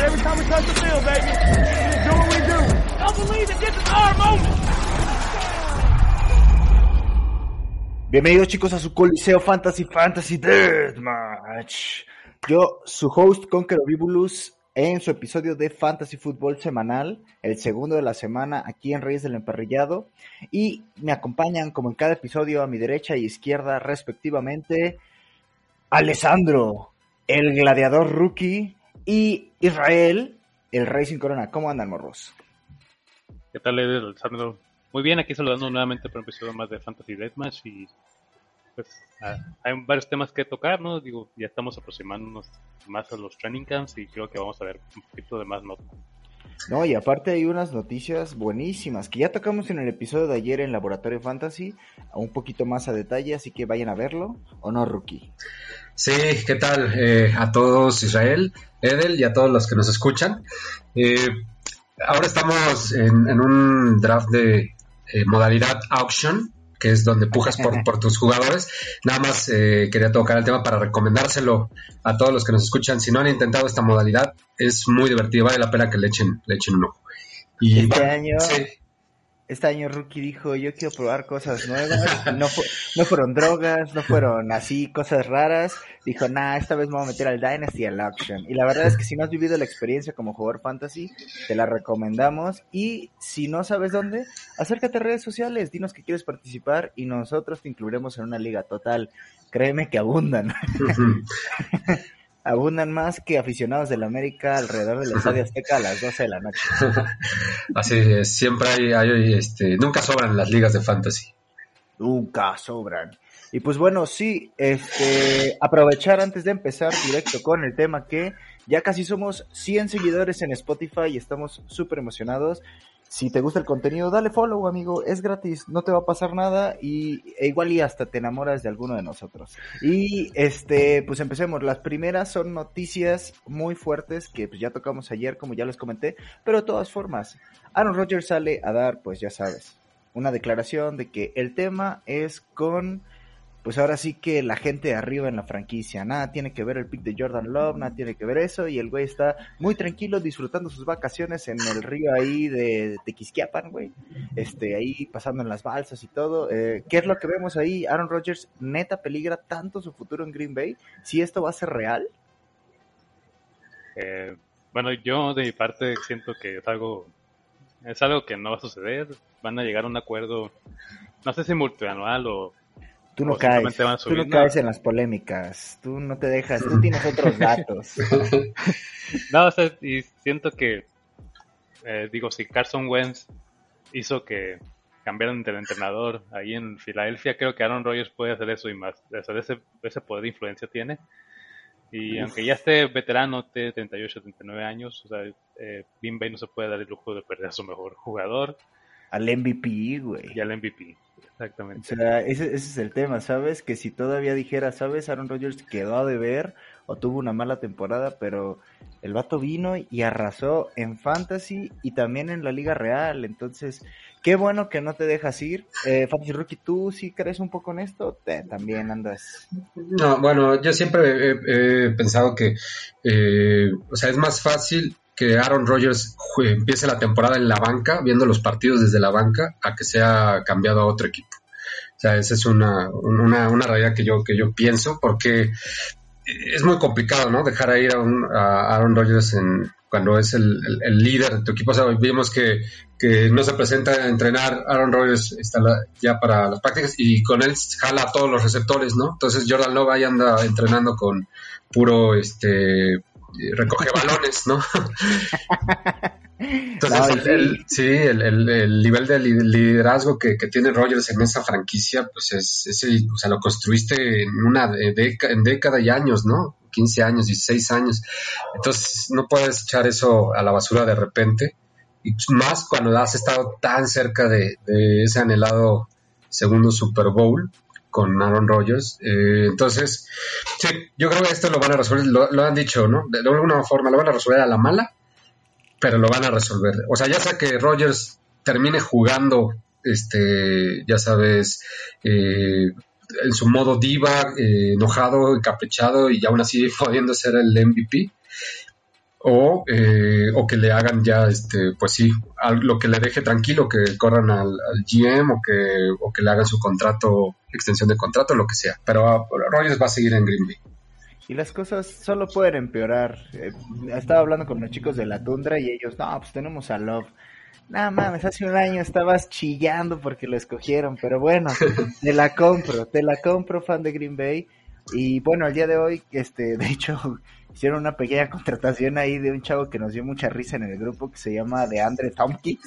Every time we touch the field, baby. Don't believe that this. Bienvenidos chicos a su Coliseo Fantasy Fantasy Deathmatch. Yo, su host Conquero Vibulus, en su episodio de Fantasy Fútbol semanal, el segundo de la semana aquí en Reyes del Emparrillado. Y me acompañan, como en cada episodio, a mi derecha y izquierda, respectivamente, Alessandro, el gladiador rookie, y Israel, el rey sin corona. ¿Cómo andan, morros? ¿Qué tal, Alessandro? Muy bien, aquí saludando nuevamente por un episodio más de Fantasy Deathmatch y pues ah, hay varios temas que tocar, ¿no? Digo, ya estamos aproximándonos más a los training camps y creo que vamos a ver un poquito de más notas. No, y aparte hay unas noticias buenísimas que ya tocamos en el episodio de ayer en Laboratorio Fantasy, un poquito más a detalle, así que vayan a verlo, ¿o no, Rookie? Sí, ¿qué tal eh, a todos Israel, Edel y a todos los que nos escuchan? Eh, ahora estamos en, un draft de eh, modalidad auction, que es donde pujas por, por tus jugadores. Nada más eh, quería tocar el tema para recomendárselo a todos los que nos escuchan. Si no han intentado esta modalidad, es muy divertido, vale la pena que le echen, le echen un ojo. Y este año, este año Rookie dijo, yo quiero probar cosas nuevas. No, no fueron drogas, no fueron así cosas raras. Dijo, nah, esta vez me voy a meter al Dynasty al Auction. Y la verdad es que si no has vivido la experiencia como jugador fantasy, te la recomendamos. Y si no sabes dónde, acércate a redes sociales, dinos que quieres participar y nosotros te incluiremos en una liga total. Créeme que abundan. Abundan más que aficionados del América alrededor del Estadio Azteca a las 12 de la noche. Así es, siempre hay, hay, este, nunca sobran las ligas de fantasy. Nunca sobran. Y pues bueno, sí, este, aprovechar antes de empezar directo con el tema que ya casi somos 100 seguidores en Spotify y estamos súper emocionados. Si te gusta el contenido, dale follow, amigo. Es gratis, no te va a pasar nada y e igual y hasta te enamoras de alguno de nosotros. Y este, pues empecemos. Las primeras son noticias muy fuertes que pues ya tocamos ayer, como ya les comenté, pero de todas formas, Aaron Rodgers sale a dar, pues ya sabes, una declaración de que el tema es con pues ahora sí que la gente de arriba en la franquicia, nada tiene que ver el pick de Jordan Love, nada tiene que ver eso, y el güey está muy tranquilo disfrutando sus vacaciones en el río ahí de Tequisquiapan, güey, este, ahí pasando en las balsas y todo. Eh, ¿Qué es lo que vemos ahí? Aaron Rodgers neta peligra tanto su futuro en Green Bay, si esto va a ser real. Eh, bueno, yo de mi parte siento que es algo, es algo que no va a suceder, van a llegar a un acuerdo, no sé si multianual o Tú no caes, tú no caes en las polémicas, tú no te dejas, tú tienes otros datos. no, o sea, y siento que, eh, digo, si Carson Wentz hizo que cambiaran de entrenador ahí en Filadelfia, creo que Aaron Rodgers puede hacer eso y más, ese, ese poder de influencia tiene. Y aunque ya esté veterano, de 38, 39 años, o sea, eh, Bay no se puede dar el lujo de perder a su mejor jugador. Al MVP, güey. Y al MVP. Exactamente. O sea, ese, es el tema, ¿sabes? Que si todavía dijera, ¿sabes? Aaron Rodgers quedó a deber o tuvo una mala temporada, pero el vato vino y arrasó en Fantasy y también en la Liga Real. Entonces, qué bueno que no te dejas ir. Eh, Fantasy Rookie, ¿tú sí crees un poco en esto? también andas. No, bueno, yo siempre he, pensado que, eh, o sea, es más fácil que Aaron Rodgers empiece la temporada en la banca, viendo los partidos desde la banca, a que sea cambiado a otro equipo. O sea, esa es una, una, realidad que yo, que yo pienso, porque es muy complicado, ¿no? Dejar ir a, un, a Aaron Rodgers en, cuando es el, líder de tu equipo. O sea, vimos que, no se presenta a entrenar, Aaron Rodgers está ya para las prácticas y con él jala a todos los receptores, ¿no? Entonces Jordan Love ahí anda entrenando con puro este recoge balones, ¿no? Entonces, el, sí, el, nivel de liderazgo que, tiene Rogers en esa franquicia, pues es, es o sea, lo construiste en una década, en década y años, ¿no? 15 años, 16 años. Entonces, no puedes echar eso a la basura de repente. Y más cuando has estado tan cerca de, ese anhelado segundo Super Bowl con Aaron Rodgers. Eh, entonces, sí, yo creo que esto lo van a resolver, lo, lo han dicho, ¿no? De alguna forma lo van a resolver a la mala pero lo van a resolver. O sea, ya sea que Rogers termine jugando, este, ya sabes, eh, en su modo diva, eh, enojado, encaprichado y aún así pudiendo ser el MVP. O, eh, o que le hagan ya, este, pues sí, lo que le deje tranquilo, que corran al, GM o que, o que le hagan su contrato, extensión de contrato, lo que sea. Pero uh, Rogers va a seguir en Green Bay y las cosas solo pueden empeorar. Eh, estaba hablando con los chicos de la tundra y ellos, no, pues tenemos a Love. Nada mames, hace un año estabas chillando porque lo escogieron, pero bueno, te la compro, te la compro, fan de Green Bay. Y bueno, el día de hoy, este, de hecho, hicieron una pequeña contratación ahí de un chavo que nos dio mucha risa en el grupo que se llama de Andre Tompkins.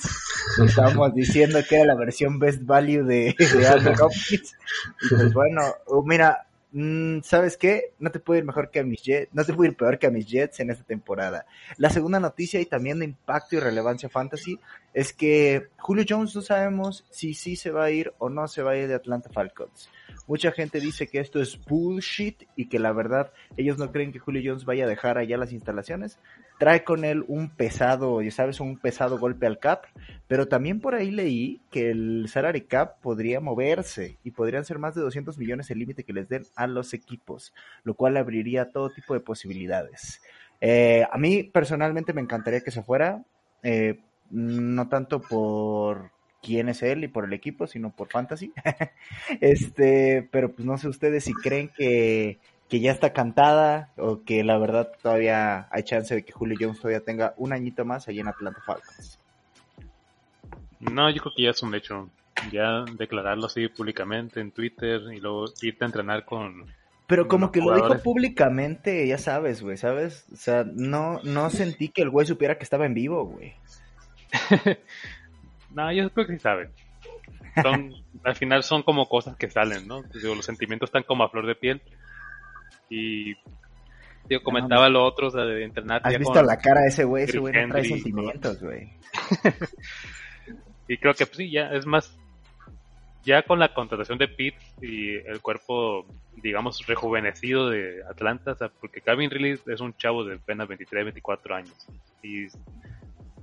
Estábamos diciendo que era la versión best value de, de Andre Tompkins. Y pues bueno, uh, mira, Mm, ¿sabes qué? No te puede ir mejor que a mis Jets, no te puede ir peor que a mis Jets en esta temporada. La segunda noticia y también de impacto y relevancia fantasy es que Julio Jones no sabemos si sí se va a ir o no se va a ir de Atlanta Falcons. Mucha gente dice que esto es bullshit y que la verdad ellos no creen que Julio Jones vaya a dejar allá las instalaciones. Trae con él un pesado, ya sabes, un pesado golpe al cap, pero también por ahí leí que el salary cap podría moverse y podrían ser más de 200 millones el límite que les den a los equipos, lo cual abriría todo tipo de posibilidades. Eh, a mí personalmente me encantaría que se fuera, eh, no tanto por quién es él y por el equipo, sino por fantasy. este, pero pues no sé ustedes si creen que, que, ya está cantada o que la verdad todavía hay chance de que Julio Jones todavía tenga un añito más allí en Atlanta Falcons. No, yo creo que ya es un hecho. Ya declararlo así públicamente en Twitter y luego irte a entrenar con... Pero como que lo dijo públicamente, ya sabes, güey, ¿sabes? O sea, no, no sentí que el güey supiera que estaba en vivo, güey. No, yo creo que sí saben. Son, al final son como cosas que salen, ¿no? los sentimientos están como a flor de piel. Y yo comentaba lo otro, de entrenar. ¿Has visto la cara de ese güey? Ese güey no trae sentimientos, güey. y creo que pues, sí, ya es más. Ya con la contratación de Pete y el cuerpo, digamos, rejuvenecido de Atlanta, o sea, porque Calvin Ridley es un chavo de apenas 23, 24 años. Y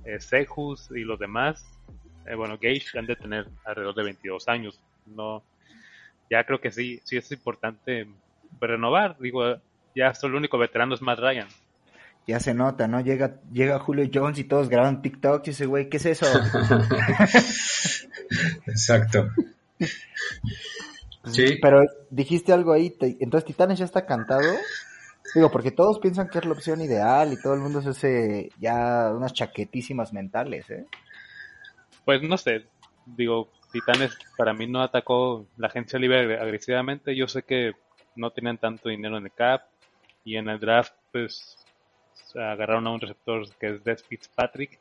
eh, Sejus y los demás eh, bueno, Gage han de tener alrededor de 22 años. No, ya creo que sí, sí es importante renovar. Digo, ya solo el único veterano es Matt Ryan. Ya se nota, ¿no? Llega, llega Julio Jones y todos graban TikTok y dice, güey, ¿qué es eso? Exacto. Sí. Pero dijiste algo ahí, entonces Titanes ya está cantado. Digo, porque todos piensan que es la opción ideal y todo el mundo se hace ya unas chaquetísimas mentales, ¿eh? Pues no sé, digo, Titanes para mí no atacó la agencia libre agresivamente. Yo sé que no tenían tanto dinero en el cap y en el draft pues agarraron a un receptor que es Des Fitzpatrick.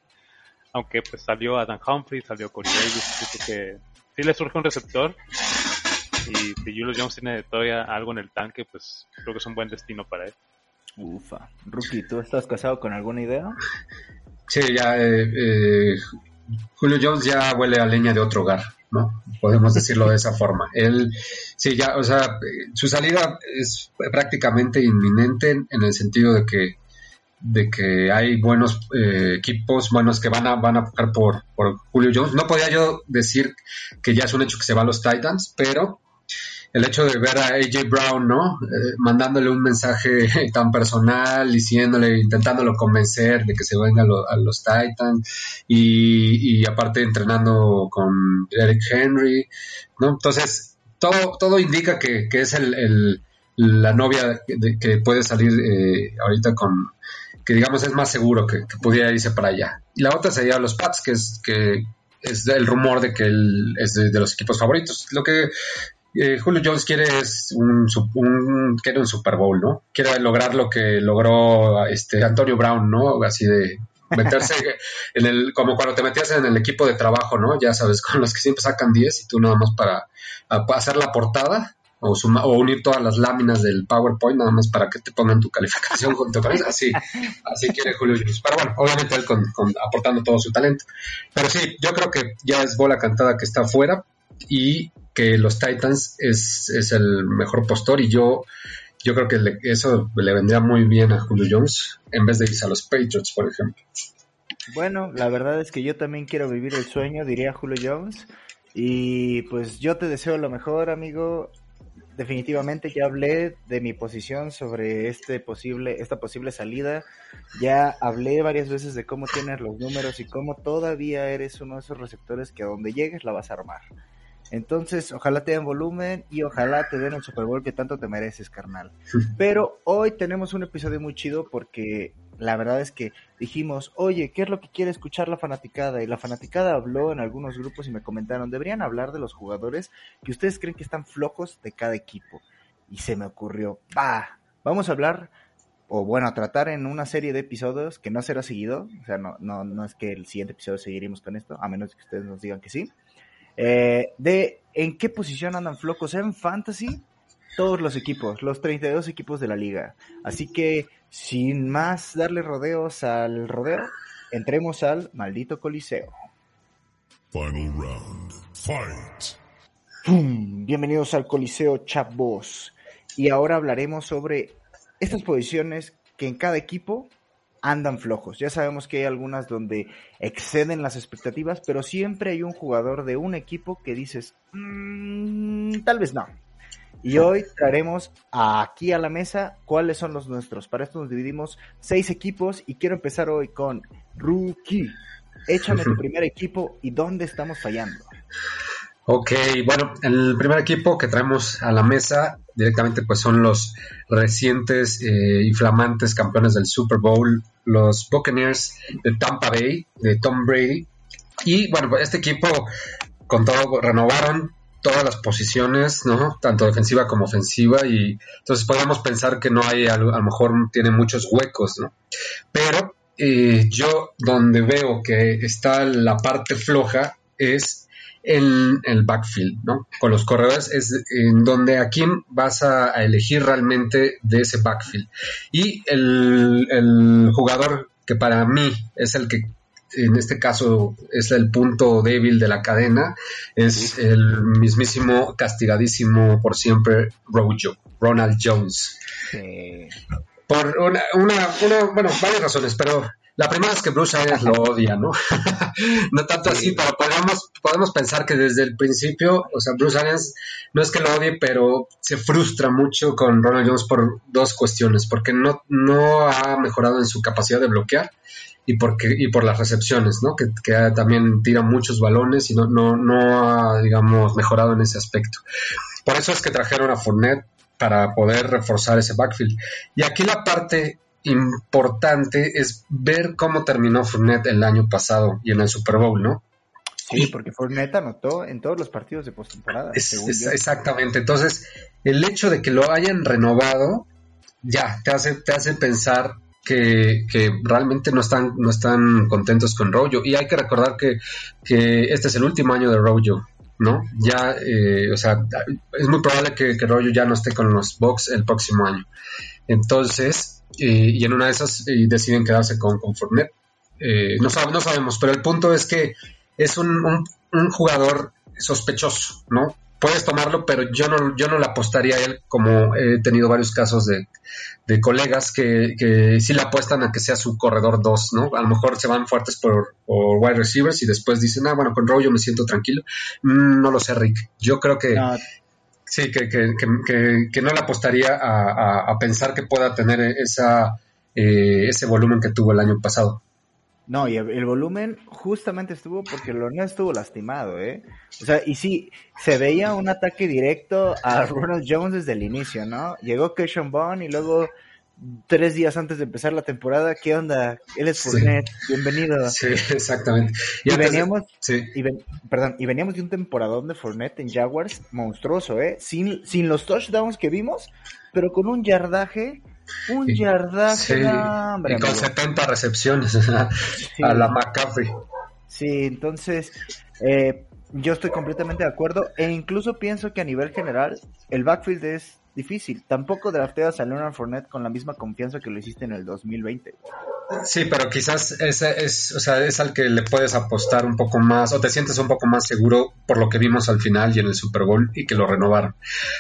Aunque pues salió Adam Humphrey, salió Corey Davis, que sí le surge un receptor y si Julio Jones tiene todavía algo en el tanque, pues creo que es un buen destino para él. Ufa. Rookie, ¿tú estás casado con alguna idea? Sí, ya eh, eh Julio Jones ya huele a leña de otro hogar, ¿no? Podemos decirlo de esa forma. Él, sí, ya, o sea, su salida es prácticamente inminente en el sentido de que de que hay buenos eh, equipos buenos que van a van a buscar por, por Julio Jones. No podía yo decir que ya es un hecho que se va a los Titans, pero el hecho de ver a AJ Brown, ¿no? Eh, mandándole un mensaje tan personal, diciéndole, intentándolo convencer de que se venga a, los Titans y, aparte entrenando con Eric Henry, ¿no? Entonces, todo, todo indica que, es el, la novia que, puede salir eh, ahorita con, que digamos es más seguro que, pudiera irse para allá. Y la otra sería los Pats, que es que es el rumor de que él es de, los equipos favoritos. Lo que eh, Julio Jones quiere un, quiere un Super Bowl, ¿no? Quiere lograr lo que logró este Antonio Brown, ¿no? Así de meterse en el, como cuando te metías en el equipo de trabajo, ¿no? Ya sabes, con los que siempre sacan 10 y tú nada más para, hacer la portada o, o, unir todas las láminas del PowerPoint nada más para que te pongan tu calificación junto con eso. Así, así quiere Julio Jones. Pero bueno, obviamente él con, aportando todo su talento. Pero sí, yo creo que ya es bola cantada que está afuera y que los Titans es, es el mejor postor y yo yo creo que eso le vendría muy bien a Julio Jones en vez de irse a los Patriots, por ejemplo. Bueno, la verdad es que yo también quiero vivir el sueño, diría Julio Jones. Y pues yo te deseo lo mejor, amigo. Definitivamente ya hablé de mi posición sobre este posible, esta posible salida. Ya hablé varias veces de cómo tienes los números y cómo todavía eres uno de esos receptores que a donde llegues la vas a armar. Entonces, ojalá te den volumen y ojalá te den el Super Bowl que tanto te mereces, carnal. Pero hoy tenemos un episodio muy chido porque la verdad es que dijimos, oye, ¿qué es lo que quiere escuchar la fanaticada? Y la fanaticada habló en algunos grupos y me comentaron, deberían hablar de los jugadores que ustedes creen que están flojos de cada equipo. Y se me ocurrió, va, vamos a hablar, o bueno, a tratar en una serie de episodios que no será seguido, o sea, no, no, no es que el siguiente episodio seguiremos con esto, a menos que ustedes nos digan que sí eh, de en qué posición andan flocos en fantasy todos los equipos, los 32 equipos de la liga. Así que, sin más darle rodeos al rodeo, entremos al maldito coliseo. Final round. Fight. Bienvenidos al coliseo chavos. Y ahora hablaremos sobre estas posiciones que en cada equipo andan flojos. Ya sabemos que hay algunas donde exceden las expectativas, pero siempre hay un jugador de un equipo que dices, mm, tal vez no. Y hoy traeremos aquí a la mesa cuáles son los nuestros. Para esto nos dividimos seis equipos y quiero empezar hoy con Rookie. Échame tu primer equipo y dónde estamos fallando. Ok, bueno, el primer equipo que traemos a la mesa directamente pues son los recientes eh, inflamantes campeones del Super Bowl, los Buccaneers de Tampa Bay, de Tom Brady. Y bueno, este equipo con todo renovaron todas las posiciones, ¿no? Tanto defensiva como ofensiva y entonces podemos pensar que no hay, a, lo mejor tiene muchos huecos, ¿no? Pero eh, yo donde veo que está la parte floja es en el backfield, ¿no? Con los corredores es en donde a quién vas a, elegir realmente de ese backfield. Y el, jugador que para mí es el que en este caso es el punto débil de la cadena, es el mismísimo castigadísimo por siempre Rojo, Ronald Jones. Por una, una, una, bueno, varias razones, pero la primera es que Bruce Arians lo odia, ¿no? no tanto así, pero podemos, podemos pensar que desde el principio, o sea, Bruce Arians no es que lo odie, pero se frustra mucho con Ronald Jones por dos cuestiones, porque no, no ha mejorado en su capacidad de bloquear y, porque, y por las recepciones, ¿no? Que, que también tira muchos balones y no, no, no ha, digamos, mejorado en ese aspecto. Por eso es que trajeron a Fournette para poder reforzar ese backfield. Y aquí la parte importante es ver cómo terminó Fournette el año pasado y en el Super Bowl, ¿no? Sí, porque Fournette anotó en todos los partidos de postemporada. exactamente. Entonces, el hecho de que lo hayan renovado, ya, te hace, te hace pensar que, realmente no están, no están contentos con Rojo. Y hay que recordar que, este es el último año de Rojo, ¿no? Ya, eh, o sea, es muy probable que, que Rojo ya no esté con los Bucks el próximo año. Entonces, y en una de esas deciden quedarse con, con Fournette. Eh, no, no, sabemos, pero el punto es que es un, jugador sospechoso, ¿no? Puedes tomarlo, pero yo no, yo no le apostaría a él, como he tenido varios casos de, colegas que, que, sí le apuestan a que sea su corredor 2, ¿no? A lo mejor se van fuertes por, wide receivers y después dicen, ah, bueno, con Rowe yo me siento tranquilo. Mm, no lo sé, Rick. Yo creo que, Sí, que, que, que, no le apostaría a, pensar que pueda tener esa, eh, ese volumen que tuvo el año pasado. No, y el, volumen justamente estuvo porque no estuvo lastimado, ¿eh? O sea, y sí, se veía un ataque directo a Ronald Jones desde el inicio, ¿no? Llegó Keishon Bond y luego tres días antes de empezar la temporada, ¿qué onda? Él es Fournette, bienvenido. Sí, exactamente. Y, veníamos, y perdón, y veníamos de un temporadón de Fournette en Jaguars monstruoso, ¿eh? Sin, sin los touchdowns que vimos, pero con un yardaje Un yardaje, Sí, hombre, y con amigo. 70 recepciones a Sí. la McCaffrey. Sí, entonces eh, yo estoy completamente de acuerdo e incluso pienso que a nivel general el backfield es difícil. Tampoco drafteas a Leonard Fournette con la misma confianza que lo hiciste en el 2020. Sí, pero quizás ese es, o sea, es al que le puedes apostar un poco más o te sientes un poco más seguro por lo que vimos al final y en el Super Bowl y que lo renovaron.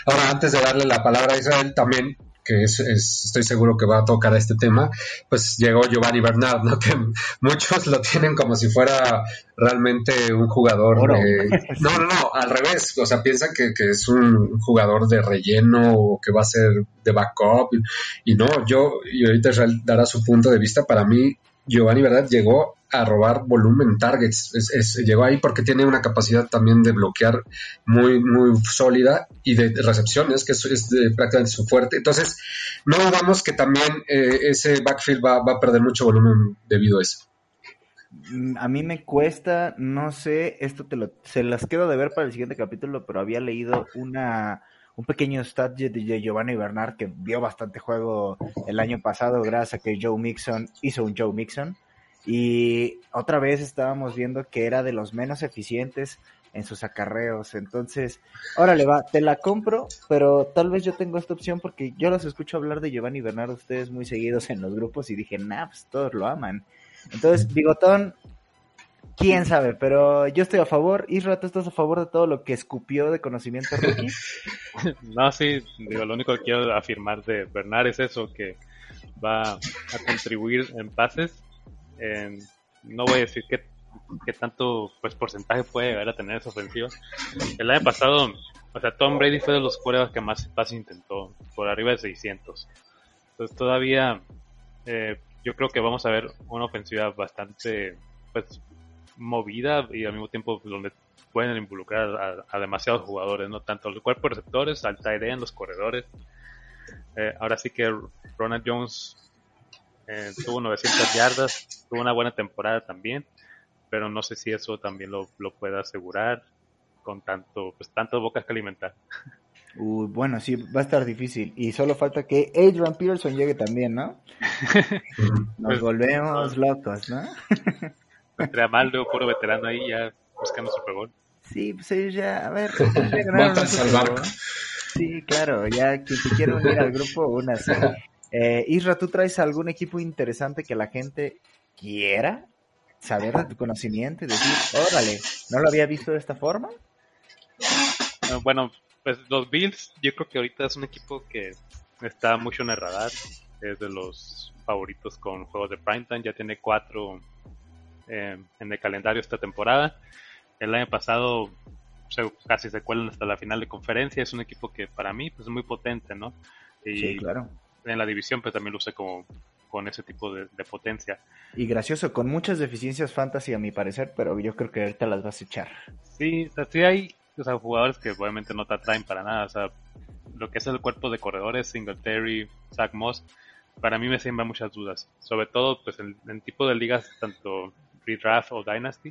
Ahora, antes de darle la palabra a Israel, también que es, es- estoy seguro que va a tocar este tema, pues llegó Giovanni Bernard, ¿no? Que muchos lo tienen como si fuera realmente un jugador de... No, no, no, al revés, o sea, piensan que, que es un jugador de relleno o que va a ser de backup y, y no, yo, y ahorita Israel dará su punto de vista, para mí Giovanni Bernard llegó a robar volumen targets, es- es- llegó ahí porque tiene una capacidad también de bloquear muy, muy sólida y de recepciones, que es, es de- prácticamente su fuerte. Entonces, no dudamos que también eh, ese backfield va, va a perder mucho volumen debido a eso. Mm, A mí me cuesta, no sé, esto te lo, se las quedo de ver para el siguiente capítulo, pero había leído una, un pequeño stat de de Giovanni Bernard que vio bastante juego el año pasado gracias a que Joe Mixon hizo un Joe Mixon. Y otra vez estábamos viendo que era de los menos eficientes en sus acarreos. Entonces, órale, va, te la compro, pero tal vez yo tengo esta opción porque yo los escucho hablar de Giovanni Bernard ustedes muy seguidos en los grupos y dije, nah, pues todos lo aman. Entonces, Bigotón, quién sabe, pero yo estoy a favor. Isra, ¿tú estás a favor de todo lo que escupió de conocimiento rookie? No, sí, digo, lo único que quiero afirmar de Bernard es eso, que va a contribuir en pases. En- no voy a decir qué, tanto pues porcentaje puede llegar a tener esa ofensiva. El año pasado, o sea, Tom Brady fue de los quarterbacks que más pases intentó, por arriba de 600. Entonces todavía eh, yo creo que vamos a ver una ofensiva bastante pues movida y al mismo tiempo donde pueden involucrar a, demasiados jugadores, no tanto el cuerpo de receptores, al tight end, los corredores. Eh, ahora sí que Ronald Jones eh, tuvo 900 yardas, tuvo una buena temporada también, pero no sé si eso también lo, lo pueda asegurar con tanto, pues tantas bocas que alimentar. Uy, bueno, sí, va a estar difícil. Y solo falta que Adrian Peterson llegue también, ¿no? Nos Pues, volvemos locos, ¿no? Entre Amaldo, puro veterano ahí, ya buscando Super Bowl. Sí, pues ellos ya, a ver, ya ganaron. Bowl. Sí, claro, ya quien te quiera unir al grupo, únase. Eh, Isra, ¿tú traes algún equipo interesante que la gente quiera saber de tu conocimiento y decir, órale, ¿no lo había visto de esta forma? Ah, Bueno, pues los Bills, yo creo que ahorita es un equipo que está mucho en el radar. Es de los favoritos con juegos de primetime. Ya tiene cuatro eh, en el calendario esta temporada. El año pasado se- casi se cuelan hasta la final de conferencia. Es un equipo que para mí pues, es muy potente, ¿no? Y Sí, claro. En la división pues también luce como con ese tipo de, de potencia. Y gracioso, con muchas deficiencias fantasy a mi parecer, pero yo creo que ahorita las vas a echar. Sí, o sea, sí hay o sea, jugadores que obviamente no te atraen para nada. O sea, lo que es el cuerpo de corredores, Singletary, Zach Moss, para mí me siembra muchas dudas. Sobre todo, pues en, en tipo de ligas, tanto redraft o dynasty,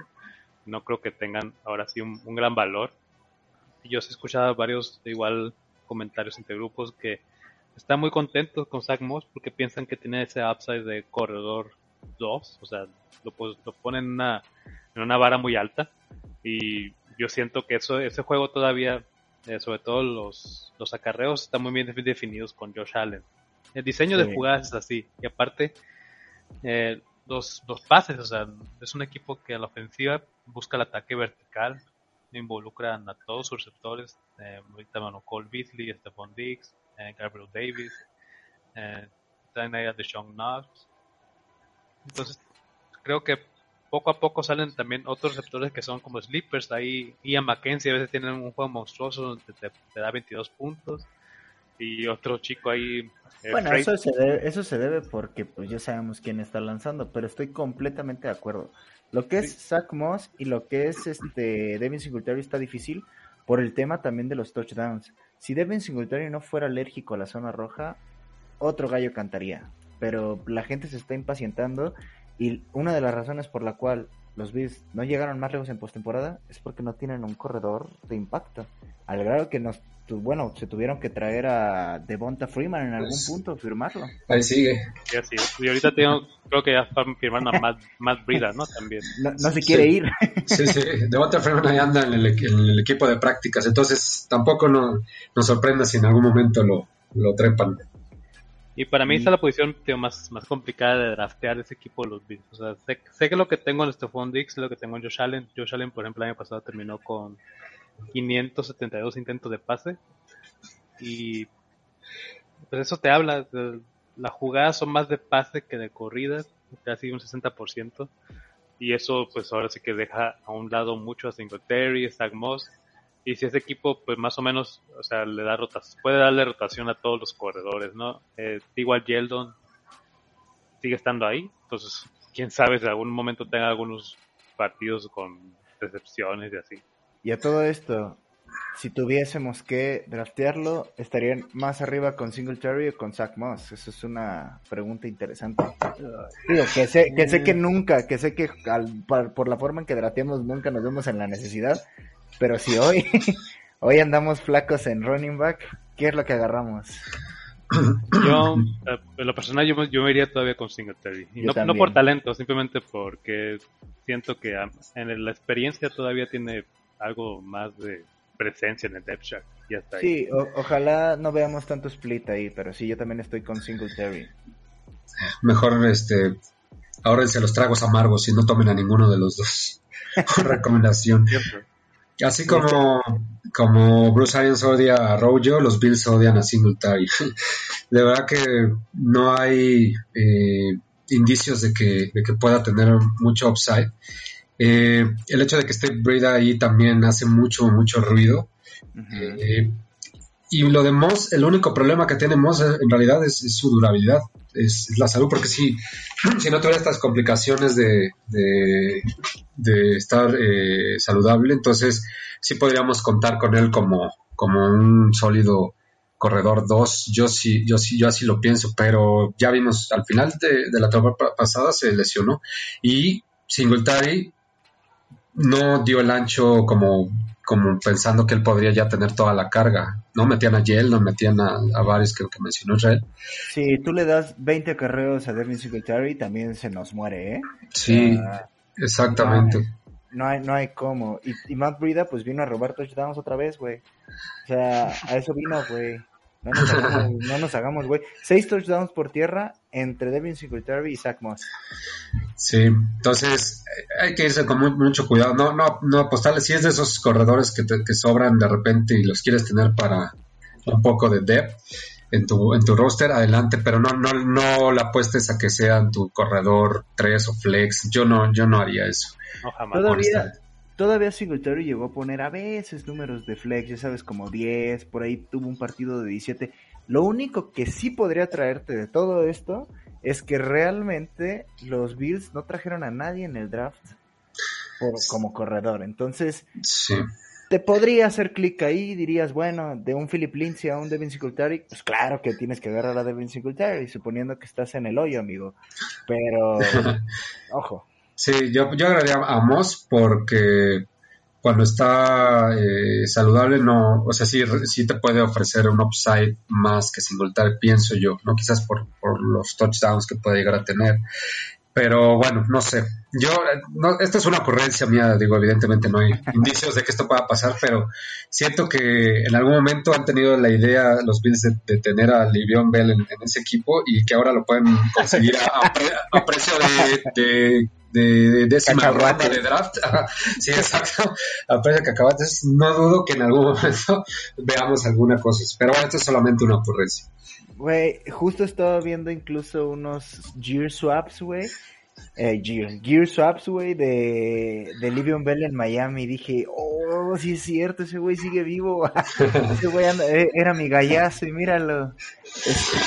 no creo que tengan ahora sí un, un gran valor. Y yo he escuchado varios igual comentarios entre grupos que están muy contentos con Zach Moss porque piensan que tiene ese upside de corredor 2, o sea, lo, pues, lo ponen en una, en una vara muy alta y yo siento que eso ese juego todavía, eh, sobre todo los, los acarreos, están muy bien defi- definidos con Josh Allen. El diseño Sí. de jugadas es así y aparte eh, los, los pases, o sea, es un equipo que a la ofensiva busca el ataque vertical, involucran a todos sus receptores, eh, ahorita Cole Beasley, Stephon Diggs, eh, Gabriel Davis, eh, traen ahí a Deshaun Knox. Entonces, creo que poco a poco salen también otros receptores que son como sleepers. Ahí Ian McKenzie a veces tienen un juego monstruoso donde te, te da 22 puntos. Y otro chico ahí. eh, Bueno, Freight- eso se, debe, eso se debe porque pues ya sabemos quién está lanzando, pero estoy completamente de acuerdo. Lo que es Zach Moss y lo que es este Devin Singletary está difícil por el tema también de los touchdowns. Si Devin Singletary no fuera alérgico a la zona roja, otro gallo cantaría. Pero la gente se está impacientando y una de las razones por la cual los Bills no llegaron más lejos en postemporada es porque no tienen un corredor de impacto. Al grado que nos tu- bueno, se tuvieron que traer a Devonta Freeman en algún Pues- punto, firmarlo. Ahí sigue. Y así es. Y ahorita tengo, creo que ya están firmando a Matt, Matt Breida, ¿no? También. No, no se quiere Sí. ir. Sí, sí, Devonta Freeman ahí anda en el, en el equipo de prácticas, entonces tampoco no- nos sorprenda si en algún momento lo, lo trepan. Y para mí Y- esta es la posición tío, más, más complicada de draftear ese equipo de los Bills. O sea, sé, sé que lo que tengo en Stephon Diggs, lo que tengo en Josh Allen. Josh Allen, por ejemplo, el año pasado terminó con 572 intentos de pase. Y pues eso te habla. las jugadas son más de pase que de corridas, casi un 60%. Y eso, pues ahora sí que deja a un lado mucho a Singletary, Zach Moss. Y si ese equipo, pues más o menos, o sea, le da rotación, puede darle rotación a todos los corredores, ¿no? Eh, igual Yeldon sigue estando ahí, entonces, quién sabe si en algún momento tenga algunos partidos con decepciones y así. Y a todo esto, si tuviésemos que draftearlo, ¿estarían más arriba con Singletary o con Zach Moss? Eso es una pregunta interesante. Digo, que sé que, sé que nunca, que sé que al- por, por la forma en que drafteamos nunca nos vemos en la necesidad, pero si hoy, hoy andamos flacos en running back, ¿qué es lo que agarramos? Yo, eh, en lo personal, yo, me- yo me iría todavía con Singletary. Y no, no por talento, simplemente porque siento que ah, en la experiencia todavía tiene algo más de presencia en el depth chart. Y hasta ahí. Sí, o- ojalá no veamos tanto split ahí, pero sí, yo también estoy con Singletary. Mejor este ahórrense los tragos amargos y no tomen a ninguno de los dos. Recomendación. Así como, como Bruce Arians odia a Rojo, los Bills odian a Singletary. De verdad que no hay eh, indicios de que, de que pueda tener mucho upside. Eh, el hecho de que esté Breda ahí también hace mucho, mucho ruido. Eh, y lo de Moss, el único problema que tiene Moss eh, en realidad es, es su durabilidad, es, es la salud, porque si, si no tuviera estas complicaciones de, de, de estar eh, saludable, entonces sí podríamos contar con él como, como un sólido corredor 2. Yo sí, yo sí, yo así lo pienso, pero ya vimos al final de, de la temporada pa- pasada se lesionó y Singletary no dio el ancho como, como pensando que él podría ya tener toda la carga. No metían a Yale, no metían a, a varios que, que mencionó Israel. Si tú le das 20 acarreos a Devin Singletary, también se nos muere, ¿eh? Sí, exactamente. No hay, no hay cómo. Y, y Matt Breida, pues vino a robar touchdowns otra vez, güey. O sea, a eso vino, güey. No nos hagamos, no nos hagamos, güey. Seis touchdowns por tierra entre Devin Singletary y Zach Moss. Sí, entonces eh, hay que irse con mu- mucho cuidado. No, no, no apostarle. Si es de esos corredores que, te- que sobran de repente y los quieres tener para un poco de depth en tu, en tu roster, adelante, pero no, no, no la apuestes a que sean tu corredor 3 o flex. Yo no, yo no haría eso. No, jamás. Todavía, todavía Singletary llegó a poner a veces números de flex, ya sabes, como 10, por ahí tuvo un partido de 17. Lo único que sí podría traerte de todo esto es que realmente los Bills no trajeron a nadie en el draft por- como corredor. Entonces, Sí. te podría hacer clic ahí y dirías, bueno, de un Philip Lindsay a un Devin Singletary, pues claro que tienes que agarrar a Devin Singletary, suponiendo que estás en el hoyo, amigo. Pero, ojo. Sí, yo, yo agarraría a Moss porque cuando está eh, saludable, no, o sea, sí, sí te puede ofrecer un upside más que Singletary, pienso yo, no quizás por, por los touchdowns que puede llegar a tener. Pero bueno, no sé. Yo, no, esta es una ocurrencia mía, digo, evidentemente no hay indicios de que esto pueda pasar, pero siento que en algún momento han tenido la idea los Bills de, de tener a Livion Bell en, en ese equipo y que ahora lo pueden conseguir a, a pre- a precio de, de, de- de décima Cacahuate. ronda de draft. Sí, exacto. A precio de cacahuates. No dudo que en algún momento veamos alguna cosa. Pero bueno, esto es solamente una ocurrencia. Güey, justo estaba viendo incluso unos Gear Swaps, güey. Eh, Gear, Gear Swaps, güey, de, de Livion Bell en Miami. Dije, oh, sí es cierto, ese güey sigue vivo. ese güey anda- eh, era mi gallazo y míralo. Este,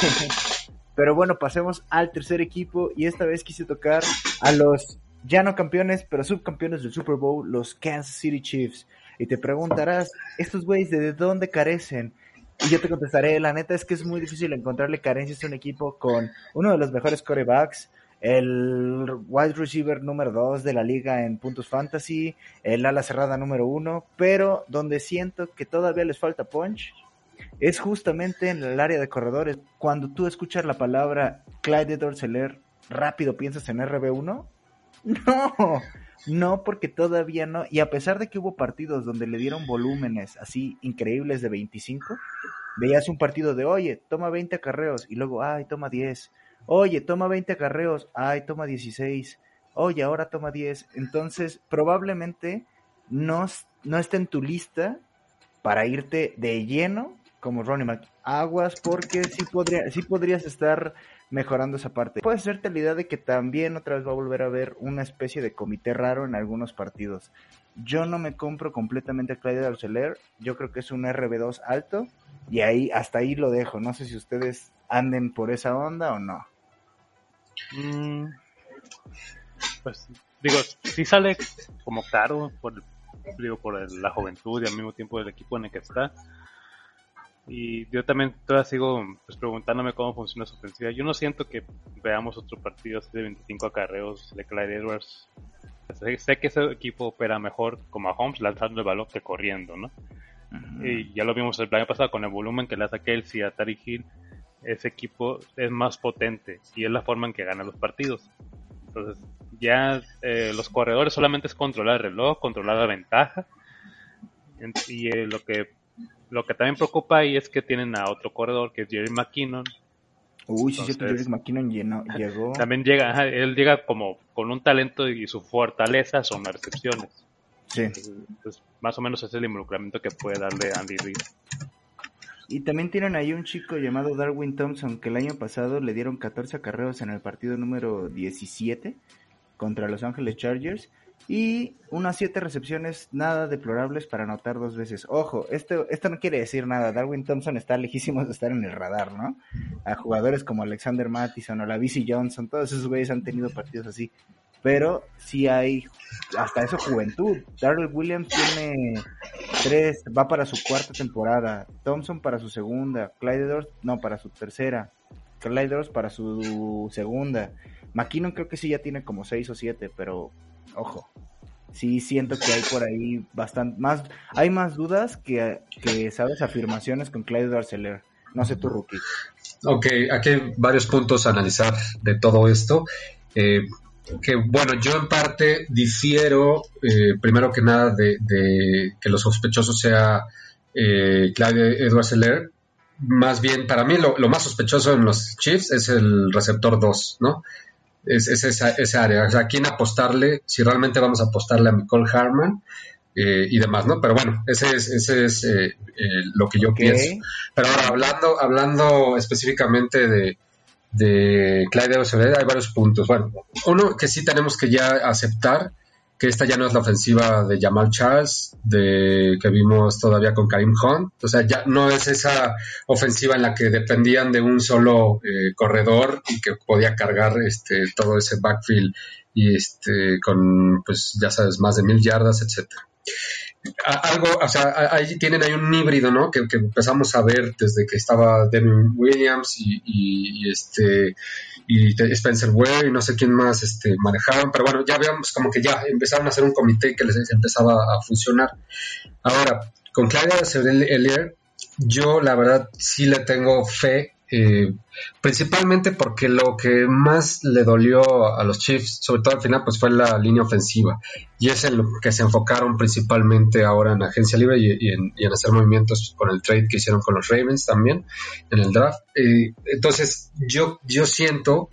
pero bueno, pasemos al tercer equipo y esta vez quise tocar a los ya no campeones, pero subcampeones del Super Bowl, los Kansas City Chiefs. Y te preguntarás, ¿estos güeyes de dónde carecen? Y yo te contestaré, la neta es que es muy difícil encontrarle carencias a un equipo con uno de los mejores corebacks, el wide receiver número 2 de la liga en puntos fantasy, el ala cerrada número 1, pero donde siento que todavía les falta punch es justamente en el área de corredores. Cuando tú escuchas la palabra Clyde Dorseler, rápido piensas en RB1. No, no, porque todavía no. Y a pesar de que hubo partidos donde le dieron volúmenes así increíbles de 25, veías un partido de, oye, toma 20 acarreos y luego, ay, toma 10. Oye, toma 20 acarreos, ay, toma 16. Oye, ahora toma 10. Entonces, probablemente no, no esté en tu lista para irte de lleno como Ronnie Mac. Aguas porque sí, podría, sí podrías estar mejorando esa parte. Puede hacerte la idea de que también otra vez va a volver a haber una especie de comité raro en algunos partidos. Yo no me compro completamente a Clyde Arcelor. Yo creo que es un RB2 alto. Y ahí, hasta ahí lo dejo. No sé si ustedes anden por esa onda o no. Mm, pues digo, sí sale como caro por, digo, por la juventud y al mismo tiempo el equipo en el que está. Y yo también todavía sigo pues, preguntándome cómo funciona su ofensiva. Yo no siento que veamos otro partido así de 25 acarreos de Clyde Edwards. Sé, que ese equipo opera mejor como a Holmes lanzando el balón que corriendo, ¿no? Y ya lo vimos el año pasado con el volumen que le hace Kelsey a Tari Hill. Ese equipo es más potente y es la forma en que gana los partidos. Entonces, ya eh, los corredores solamente es controlar el reloj, controlar la ventaja. Y eh, lo que lo que también preocupa ahí es que tienen a otro corredor que es Jerry McKinnon. Uy, sí, cierto, Jerry McKinnon llegó. También llega, él llega como con un talento y su fortaleza son las recepciones. Sí. Pues, más o menos es el involucramiento que puede darle Andy Reid. Y también tienen ahí un chico llamado Darwin Thompson que el año pasado le dieron 14 acarreos en el partido número 17 contra Los Ángeles Chargers y unas siete recepciones nada deplorables para anotar dos veces. Ojo, esto, esto no quiere decir nada. Darwin Thompson está lejísimo de estar en el radar, ¿no? A jugadores como Alexander Mattison o la BC Johnson, todos esos güeyes han tenido partidos así. Pero sí hay hasta eso juventud. Darrell Williams tiene tres, va para su cuarta temporada. Thompson para su segunda. Clyde no, para su tercera. Clyde para su segunda. McKinnon creo que sí ya tiene como seis o siete, pero ojo, sí siento que hay por ahí bastante más, hay más dudas que, que sabes, afirmaciones con Clyde Darceler. No sé tu rookie. Ok, aquí hay varios puntos a analizar de todo esto. Eh, que bueno, yo en parte difiero, eh, primero que nada, de, que los sospechosos sea eh, Clyde Edwards Más bien, para mí lo, lo, más sospechoso en los Chiefs es el receptor 2, ¿no? Es, esa, esa, área. O sea, ¿a quién apostarle? Si realmente vamos a apostarle a Nicole Harman eh, y demás, ¿no? Pero bueno, ese es, ese es eh, eh, lo que yo pienso. Pero ahora, hablando, hablando específicamente de, de Clyde Ocevedo, hay varios puntos. Bueno, uno que sí tenemos que ya aceptar que esta ya no es la ofensiva de Jamal Charles, de que vimos todavía con Karim Hunt, o sea, ya no es esa ofensiva en la que dependían de un solo eh, corredor y que podía cargar este todo ese backfield y este con pues ya sabes más de mil yardas, etcétera algo, o sea, ahí tienen ahí un híbrido, ¿no? Que, empezamos a ver desde que estaba Devin Williams y, este y Spencer Ware y no sé quién más este, manejaban, pero bueno, ya veamos como que ya empezaron a hacer un comité que les empezaba a funcionar. Ahora, con Claudia Elier, yo la verdad sí le tengo fe eh, principalmente porque lo que más le dolió a los Chiefs, sobre todo al final, pues fue la línea ofensiva. Y es en lo que se enfocaron principalmente ahora en agencia libre y, en, hacer movimientos con el trade que hicieron con los Ravens también en el draft. Entonces, yo, yo siento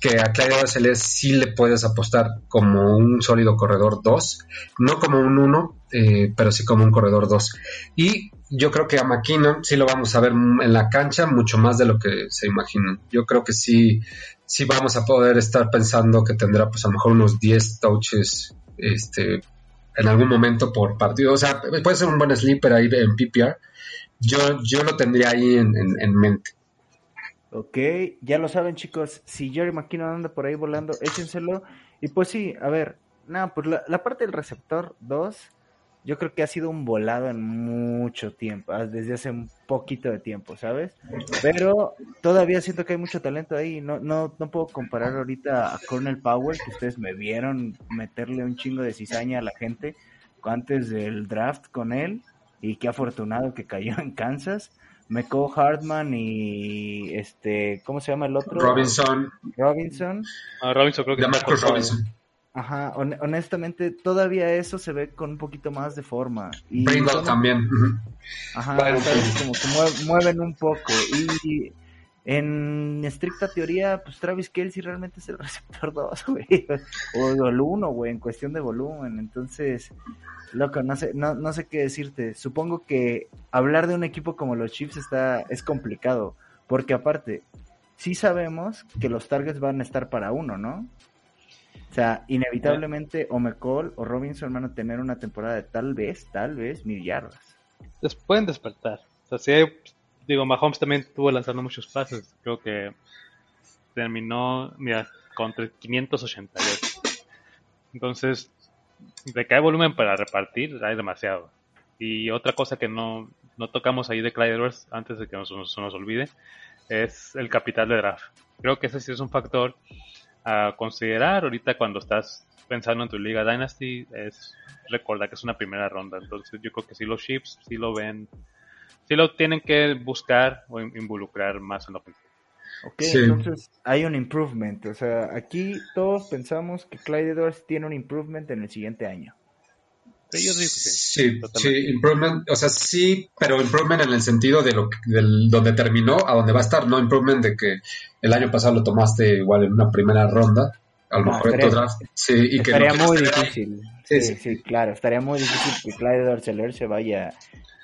que a Clyde Celeste sí le puedes apostar como un sólido corredor 2, no como un 1, eh, pero sí como un corredor 2. Y yo creo que a McKinnon sí lo vamos a ver en la cancha mucho más de lo que se imaginan. Yo creo que sí, sí vamos a poder estar pensando que tendrá pues a lo mejor unos 10 touches este, en algún momento por partido. O sea, puede ser un buen sleeper ahí en PPR. Yo, yo lo tendría ahí en, mente. Ok, ya lo saben chicos, si Jerry McKinnon anda por ahí volando, échenselo. Y pues sí, a ver, nada, pues la, la parte del receptor 2 yo creo que ha sido un volado en mucho tiempo, ah, desde hace un poquito de tiempo, ¿sabes? Pero todavía siento que hay mucho talento ahí. No, no, no puedo comparar ahorita a Cornel Powell, que ustedes me vieron meterle un chingo de cizaña a la gente antes del draft con él, y qué afortunado que cayó en Kansas. McCall Hartman y este, ¿cómo se llama el otro? Robinson. Robinson. Ah, Robinson creo que Marcus cortado. Robinson. Ajá, hon- honestamente todavía eso se ve con un poquito más de forma. Y también. Ajá, ¿sabes? como que mue- mueven un poco. Y en estricta teoría, pues Travis Kelsey realmente es el receptor 2, güey. O el 1, güey, en cuestión de volumen. Entonces, loco, no sé, no, no sé qué decirte. Supongo que hablar de un equipo como los Chiefs está, es complicado. Porque aparte, sí sabemos que los targets van a estar para uno, ¿no? O sea, inevitablemente o McCall o Robinson van a tener una temporada de tal vez, tal vez mil yardas. Les pueden despertar. O sea, si hay- digo, Mahomes también estuvo lanzando muchos pases. Creo que terminó, mira, con 588. Entonces, de que hay volumen para repartir, hay demasiado. Y otra cosa que no, no tocamos ahí de Clyde Edwards, antes de que nos, nos- se nos olvide, es el capital de draft. Creo que ese sí es un factor a considerar ahorita cuando estás pensando en tu liga Dynasty, es recordar que es una primera ronda. Entonces yo creo que si los Chiefs sí lo ven, sí lo tienen que buscar o in- involucrar más en la ofensiva. Ok, Sí. entonces hay un improvement. O sea, aquí todos pensamos que Clyde Edwards tiene un improvement en el siguiente año. Sí, yo digo que sí. Sí, totalmente. sí, improvement, o sea, sí, pero improvement en el sentido de lo que, del, donde terminó a donde va a estar, no improvement de que el año pasado lo tomaste igual en una primera ronda, a lo No, mejor en tu estaría- draft, sí, y que estaría lo quieres muy difícil. Sí, Sí, claro. Estaría muy difícil que Clyde Helaire se vaya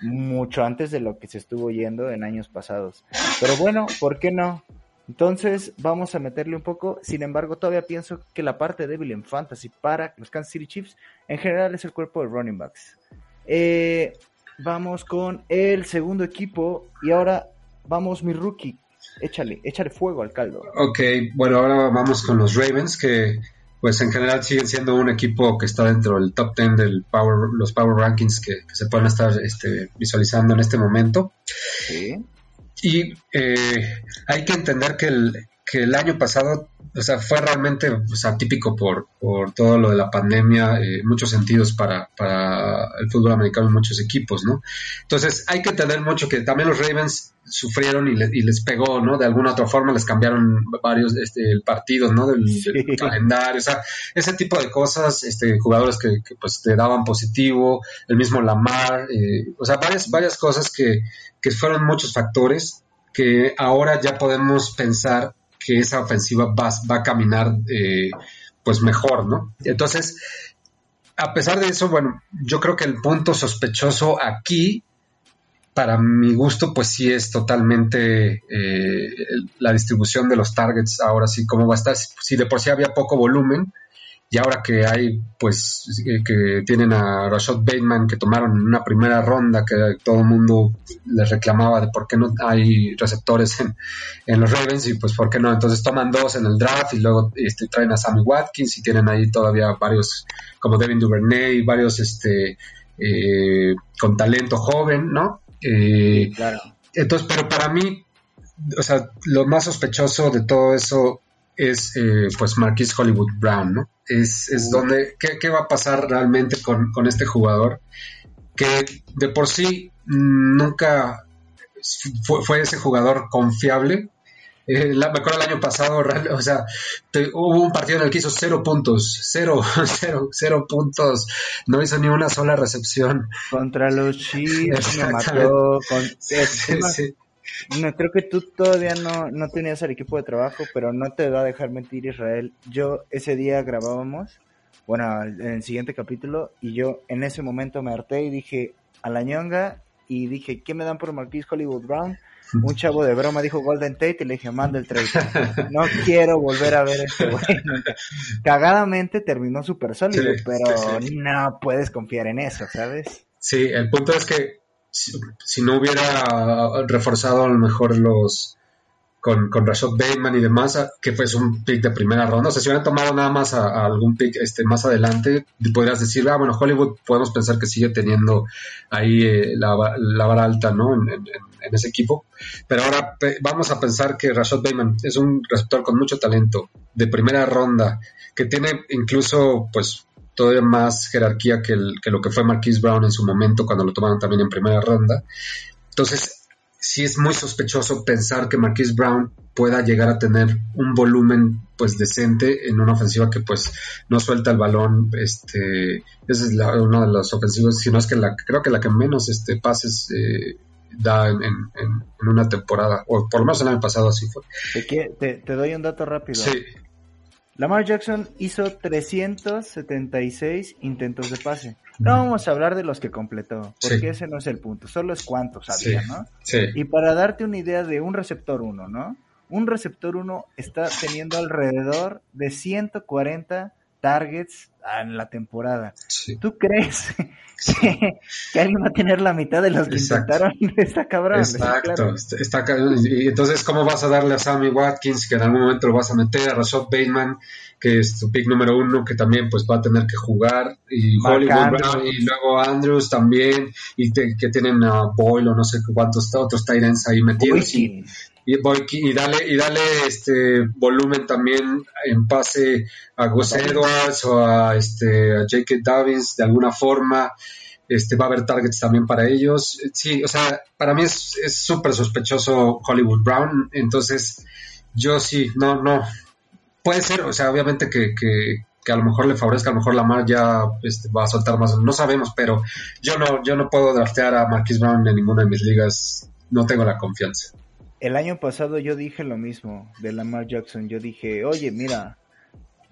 mucho antes de lo que se estuvo yendo en años pasados. Pero bueno, ¿por qué no? Entonces vamos a meterle un poco. Sin embargo, todavía pienso que la parte débil en fantasy para los Kansas City Chiefs en general es el cuerpo de running backs. Eh, vamos con el segundo equipo y ahora vamos mi rookie. Échale, échale fuego al caldo. Ok, bueno, ahora vamos con los Ravens, que pues en general siguen siendo un equipo que está dentro del top 10 de power, los Power Rankings que, que se pueden estar este, visualizando en este momento. Sí. Y eh, hay que entender que el, que el año pasado, o sea, fue realmente o sea, típico por, por todo lo de la pandemia, eh, muchos sentidos para, para el fútbol americano en muchos equipos, ¿no? Entonces, hay que entender mucho que también los Ravens sufrieron y, le- y les pegó, ¿no? De alguna otra forma les cambiaron varios este, partidos, ¿no? Del, calendario, o sea, ese tipo de cosas, este, jugadores que, que, pues te daban positivo, el mismo Lamar, eh, o sea, varias, varias cosas que, que fueron muchos factores que ahora ya podemos pensar que esa ofensiva va, va a caminar eh, pues mejor, ¿no? Entonces, a pesar de eso, bueno, yo creo que el punto sospechoso aquí, para mi gusto, pues sí es totalmente eh, la distribución de los targets. Ahora sí, cómo va a estar. Si de por sí había poco volumen, y ahora que hay, pues, eh, que tienen a Rashad Bateman, que tomaron en una primera ronda, que todo el mundo les reclamaba de por qué no hay receptores en, en los Ravens, y pues por qué no. Entonces toman dos en el draft y luego este, traen a Sammy Watkins y tienen ahí todavía varios, como Devin Duvernay, varios este, eh, con talento joven, ¿no? Eh, Claro. entonces, pero para mí, o sea, lo más sospechoso de todo eso es, eh, pues, Marquis Hollywood Brown, ¿no? Es, es donde, ¿qué, qué va a pasar realmente con, con este jugador? Que de por sí mm, nunca fue, fue ese jugador confiable. Eh, la- me acuerdo el año pasado, o sea, te- hubo un partido en el que hizo cero puntos, cero, cero, cero puntos, no hizo ni una sola recepción. Contra los Chiefs mató. Con, Sí, sí. No, creo que tú todavía no, no tenías el equipo de trabajo, pero no te va a dejar mentir Israel. Yo ese día grabábamos, bueno, en el siguiente capítulo, y yo en ese momento me harté y dije a la ñonga, y dije, ¿qué me dan por Marquis Hollywood Brown? Un chavo de broma dijo Golden Tate y le dije, manda el trade. No quiero volver a ver este güey. nunca. Cagadamente terminó súper sólido, Sí, pero sí, sí. no puedes confiar en eso, ¿sabes? Sí, el punto es que si, no hubiera reforzado a lo mejor los con, con Rashad Bateman y demás, que fue un pick de primera ronda, o sea, si hubieran tomado nada más a, algún pick este, más adelante, podrías decir, ah, bueno, Hollywood podemos pensar que sigue teniendo ahí eh, la, va- la vara alta, ¿no? En, ese equipo. Pero ahora vamos a pensar que Rashad Bateman es un receptor con mucho talento, de primera ronda, que tiene incluso, pues, todavía más jerarquía que, el- que lo que fue Marquise Brown en su momento cuando lo tomaron también en primera ronda. Entonces, sí es muy sospechoso pensar que Marquise Brown pueda llegar a tener un volumen pues decente en una ofensiva que pues no suelta el balón este esa es la, una de las ofensivas sino es que la creo que la que menos este pases eh, da en, en, en, una temporada o por lo menos el año pasado así fue. Te, te, te doy un dato rápido. Sí Lamar Jackson hizo 376 intentos de pase. No vamos a hablar de los que completó, porque Sí. ese no es el punto, solo es cuántos había, sí, ¿no? sí. Y para darte una idea de un receptor 1, ¿no? Un receptor 1 está teniendo alrededor de 140 targets en la temporada. sí. ¿Tú crees que, que alguien va a tener la mitad de los que Exacto. intentaron? Está cabrón. Exacto, claro. está, está y entonces cómo vas a darle a Sammy Watkins que en algún momento lo vas a meter, a Rashad Bateman que es tu pick número uno que también pues va a tener que jugar y Mark Hollywood Andrews. Brown y luego Andrews también y te- que tienen a Boyle o no sé cuántos otros Tyrants ahí metidos y, Boykin. Y, Boykin, y dale y dale este volumen también en pase a Gus Edwards o a este a J.K. Davis de alguna forma. Este va a haber targets también para ellos. Sí o sea para mí es súper sospechoso Hollywood Brown. Entonces yo sí no no. Puede ser o sea obviamente que, que que a lo mejor le favorezca, a lo mejor Lamar ya este, va a soltar más, no sabemos, pero yo no, yo no puedo draftear a Marquise Brown en ninguna de mis ligas, no tengo la confianza. El año pasado yo dije lo mismo de Lamar Jackson. Yo dije, oye, mira,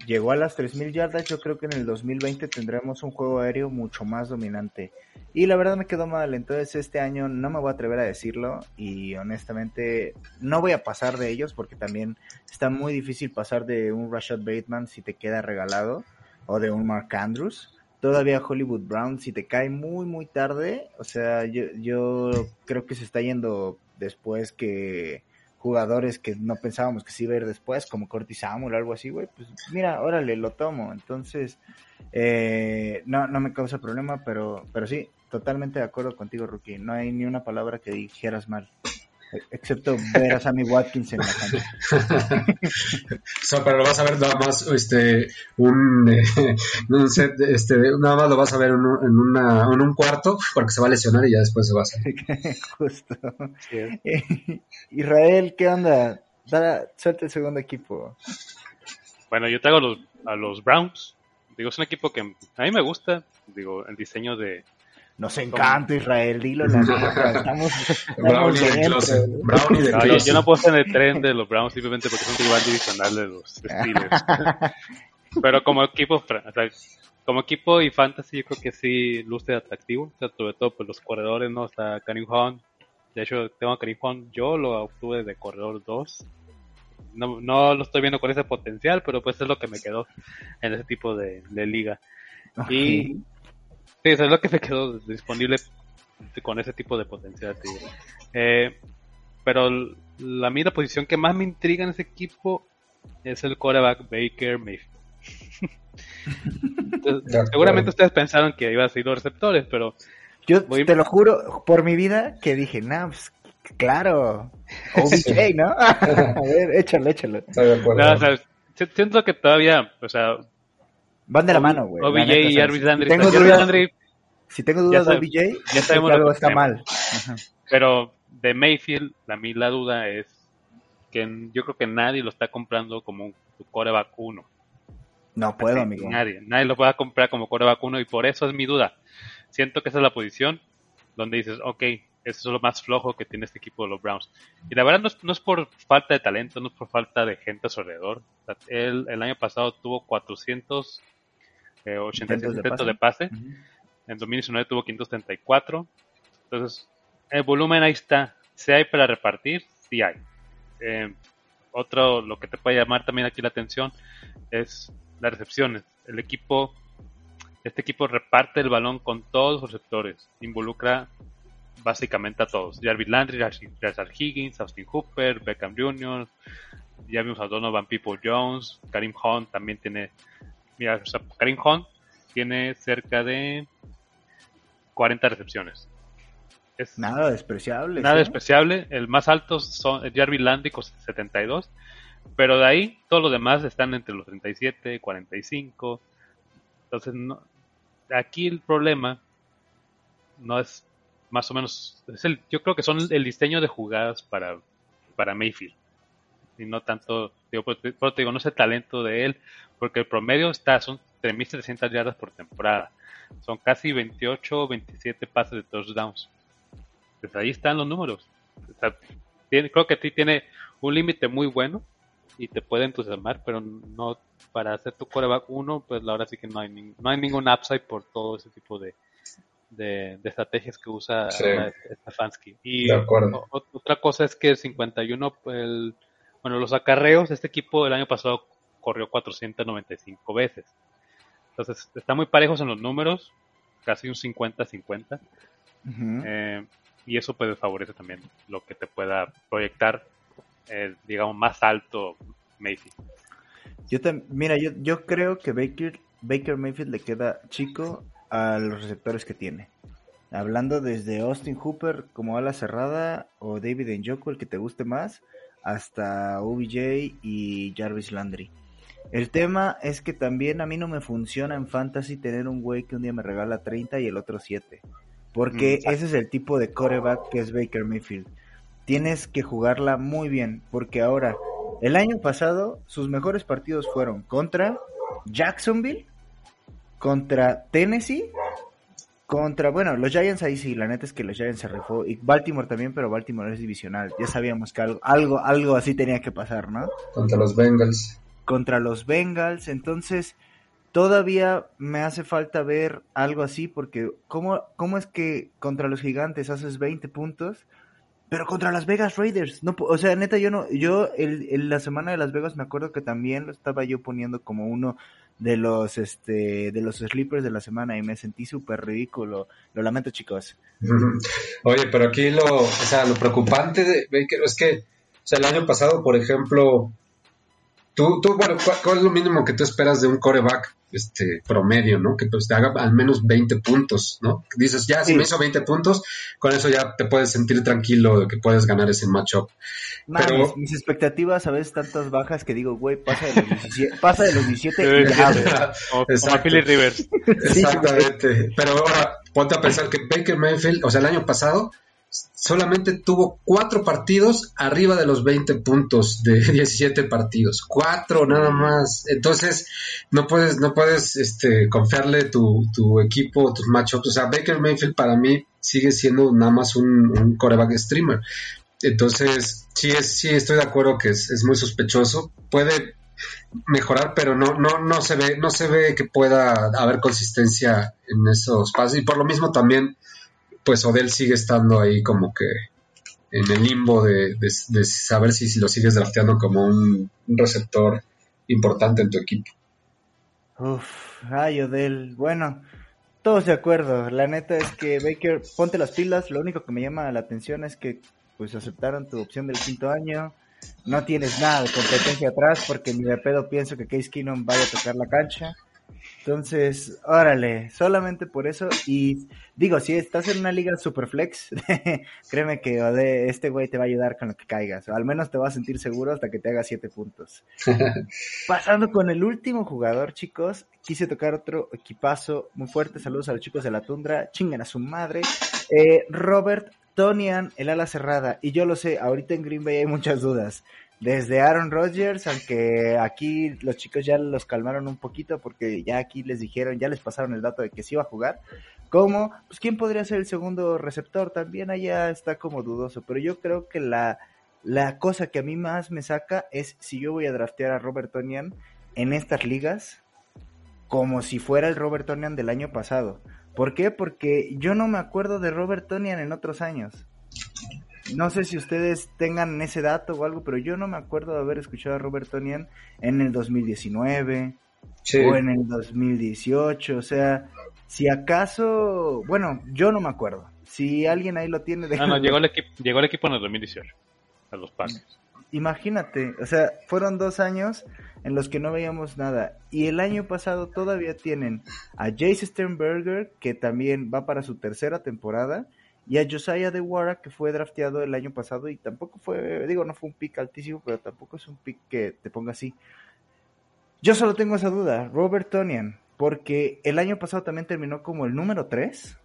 llegó a las 3.000 yardas. Yo creo que en el 2020 tendremos un juego aéreo mucho más dominante. Y la verdad me quedó mal. Entonces este año no me voy a atrever a decirlo. Y honestamente no voy a pasar de ellos porque también está muy difícil pasar de un Rashad Bateman si te queda regalado. O de un Mark Andrews. Todavía Hollywood Brown, si te cae muy, muy tarde, o sea, yo, yo creo que se está yendo después que jugadores que no pensábamos que se iba a ir después, como Curtis Samuel o algo así, güey, pues mira, órale, lo tomo. Entonces, eh, no, no me causa problema, pero, pero sí, totalmente de acuerdo contigo, Rookie. No hay ni una palabra que dijeras mal, excepto ver a Sammy Watkins en la cancha. O sea, pero lo vas a ver nada más este, un, eh, un set, este, nada más lo vas a ver en un, en una, en un cuarto porque se va a lesionar y ya después se va a salir. Justo. Sí, ¿eh? Israel, ¿qué onda? Da, suelta el segundo equipo. Bueno, yo traigo a los, a los Browns. Digo, es un equipo que a mí me gusta. Digo, el diseño de. Nos encanta Israel, dilo la neta, estamos, Brownie estamos dentro. Brownie de No, yo, no puedo estar en el tren de los Browns simplemente porque es un rival divisional de los Steelers. Pero como equipo, o sea, como equipo y fantasy, yo creo que sí luce atractivo. O sea, sobre todo pues, los corredores, ¿no? Está Karim Hunt. De hecho, tengo a Karim Hunt, yo lo obtuve de corredor 2. No, no lo estoy viendo con ese potencial, pero pues es lo que me quedó en ese tipo de, de liga. Y sí, eso es lo que me quedó disponible con ese tipo de potencial. Eh, pero la mí la posición que más me intriga en ese equipo es el quarterback Baker Mayfield. Entonces, seguramente ustedes pensaron que iba a ser los receptores, pero Yo Voy- te lo juro por mi vida que dije, nah, pues, claro, OBJ, ¿no? A ver, échalo, échalo. No, o sea, si- siento que todavía, o sea, Van de la mano, güey. OBJ neta, y Jarvis si Landry, tengo dudas- Landry, Si tengo dudas Ya de OBJ, ya sabemos algo que está mal. Ajá. pero de Mayfield, a mí la duda es que yo creo que nadie lo está comprando como un su quarterback 1. No puedo, amigo. Nadie, nadie lo va a comprar como quarterback 1 y por eso es mi duda. Siento que esa es la posición donde dices, ok, eso es lo más flojo que tiene este equipo de los Browns. Y la verdad no es, no es por falta de talento, no es por falta de gente a su alrededor. O sea, él el año pasado tuvo 486 Intentos de intentos pase. de pase. En 2019 tuvo 534. Entonces, el volumen ahí está. Si hay para repartir, sí hay. Eh, otro, lo que te puede llamar también aquí la atención es las recepciones. El equipo, este equipo reparte el balón con todos los receptores. Involucra básicamente a todos. Jarvis Landry, Rashard Higgins, Austin Hooper, Beckham Jr., ya vimos a Donovan People Jones, Karim Hunt también tiene, mira, o sea, Karim Hunt tiene cerca de 40 recepciones. Es Nada despreciable. nada ¿sí? despreciable. El más alto son Jarvis Landry con 72. Pero de ahí, todos los demás están entre los 37, 45. Entonces, no, aquí el problema no es más o menos, es el, yo creo que son el diseño de jugadas para, para Mayfield. Y no tanto, digo, pero te digo, no es el talento de él, porque el promedio está, son 3.700 yardas por temporada. Son casi 28 27 pases de touchdowns. Pues ahí están los números. tiene, creo que a ti tiene un límite muy bueno y te puede entusiasmar, pero no para hacer tu coreback 1, pues la verdad sí que no hay, no hay ningún upside por todo ese tipo de, de, estrategias que usa Stefanski. Y otra cosa es que el 51, el, bueno, los acarreos, este equipo el año pasado corrió 495 veces. Entonces, está muy parejos en los números, casi un 50-50. Eh, y eso puede favorecer también lo que te pueda proyectar, eh, digamos, más alto Mayfield. Yo mira, yo, yo creo que Baker, Baker Mayfield le queda chico a los receptores que tiene. Hablando desde Austin Hooper como ala cerrada o David Njoku, el que te guste más, hasta OBJ y Jarvis Landry. El tema es que también a mí no me funciona en fantasy tener un güey que un día me regala 30 y el otro 7. Porque mm, ese es el tipo de coreback que es Baker Mayfield. Tienes que jugarla muy bien, porque ahora, el año pasado, sus mejores partidos fueron contra Jacksonville, contra Tennessee, contra, bueno, los Giants ahí sí, la neta es que los Giants se refó, y Baltimore también, pero Baltimore es divisional, ya sabíamos que algo, algo, algo así tenía que pasar, ¿no? Contra los Bengals. Contra los Bengals, entonces todavía me hace falta ver algo así, porque ¿cómo, cómo es que contra los gigantes haces 20 puntos? Pero contra las Vegas Raiders, no, o sea, neta, yo no, yo en la semana de Las Vegas me acuerdo que también lo estaba yo poniendo como uno de los, este, de los sleepers de la semana y me sentí súper ridículo. Lo lamento, chicos. Oye, pero aquí lo, o sea, lo preocupante de es que, o sea, el año pasado, por ejemplo, tú, tú, bueno, ¿cuál, es lo mínimo que tú esperas de un coreback? este promedio, ¿no? Que pues te haga al menos 20 puntos, ¿no? Dices, ya, si me hizo 20 puntos, con eso ya te puedes sentir tranquilo de que puedes ganar ese matchup. Pero... mis, expectativas a veces tantas bajas que digo, güey, pasa de los 17, pasa de los 17 y Rivers. Exactamente. Pero ahora, ponte a pensar que Baker Mayfield, o sea, el año pasado solamente tuvo cuatro partidos arriba de los 20 puntos de 17 partidos. Cuatro nada más. Entonces, no puedes, no puedes este, confiarle tu, tu equipo, tus matchups. O sea, Baker Mayfield para mí sigue siendo nada más un, coreback streamer. Entonces, sí, es, sí estoy de acuerdo que es, es muy sospechoso. Puede mejorar, pero no, no, no se ve, no se ve que pueda haber consistencia en esos pasos. Y por lo mismo también pues Odell sigue estando ahí como que en el limbo de, saber si, lo sigues drafteando como un, receptor importante en tu equipo. Uf, ay Odell, bueno, todos de acuerdo, la neta es que Baker, ponte las pilas, lo único que me llama la atención es que pues aceptaron tu opción del quinto año, no tienes nada de competencia atrás porque ni de pedo pienso que Case Keenum vaya a tocar la cancha. Entonces, órale, solamente por eso. Y digo, si estás en una liga super flex, créeme que este güey te va a ayudar con lo que caigas. O al menos te vas a sentir seguro hasta que te haga siete puntos. Pasando con el último jugador, chicos, quise tocar otro equipazo muy fuerte. Saludos a los chicos de la tundra. Chingan a su madre. Eh, Robert Tonian, el ala cerrada. Y yo lo sé, ahorita en Green Bay hay muchas dudas desde Aaron Rodgers, aunque aquí los chicos ya los calmaron un poquito porque ya aquí les dijeron, ya les pasaron el dato de que sí iba a jugar, como, pues quién podría ser el segundo receptor, también allá está como dudoso, pero yo creo que la, la cosa que a mí más me saca es si yo voy a draftear a Robert Tonian en estas ligas como si fuera el Robert Tonian del año pasado. ¿Por qué? Porque yo no me acuerdo de Robert Tonian en otros años. No sé si ustedes tengan ese dato o algo, pero yo no me acuerdo de haber escuchado a Robert Tonian en el 2019 o en el 2018. O sea, si acaso, bueno, yo no me acuerdo. Si alguien ahí lo tiene, No, no, llegó el, equipo, llegó el equipo en el 2018, a los Packers. Imagínate, o sea, fueron dos años en los que no veíamos nada. Y el año pasado todavía tienen a Jace Sternberger, que también va para su tercera temporada, y a Josiah de Wara, que fue drafteado el año pasado y tampoco fue, digo, no fue un pick altísimo, pero tampoco es un pick que te ponga así. Yo solo tengo esa duda, Robert Tonian, porque el año pasado también terminó como el número 3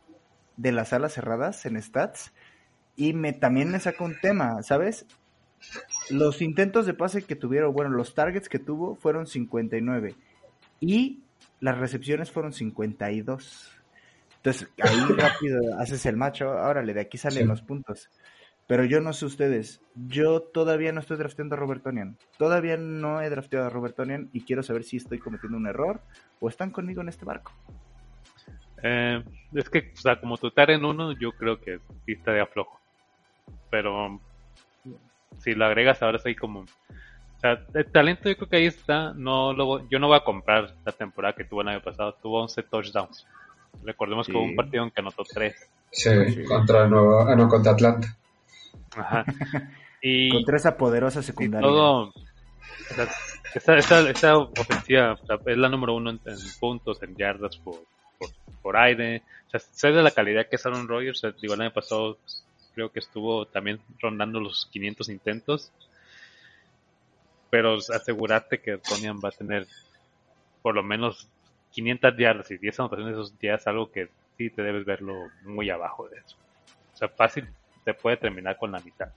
de las alas cerradas en stats y me también me saca un tema, ¿sabes? Los intentos de pase que tuvieron, bueno, los targets que tuvo fueron 59 y las recepciones fueron 52. Entonces, ahí rápido haces el macho, órale, de aquí salen los puntos. Pero yo no sé ustedes, yo todavía no estoy drafteando a Robertonian. Todavía no he drafteado a Robertonian y quiero saber si estoy cometiendo un error o están conmigo en este barco. Eh, es que, o sea, como tu en uno, yo creo que sí está de aflojo. Pero si lo agregas ahora estoy como... O sea, el talento yo creo que ahí está. No lo, yo no voy a comprar la temporada que tuvo el año pasado. Tuvo 11 touchdowns. Recordemos que hubo un partido en que anotó 3. Sí, contra, Nueva, ah, no, contra Atlanta. Ajá. Y, contra esa poderosa secundaria. todo, esta, esta, ofensiva es la número uno en, puntos, en yardas por, por, aire. O sea, sé de la calidad que es Aaron Rodgers. Digo, el año pasado creo que estuvo también rondando los 500 intentos. Pero asegurarte que Tonian va a tener por lo menos 500 yardas y 10 anotaciones esos días, algo que sí te debes verlo muy abajo de eso. O sea, fácil te puede terminar con la mitad.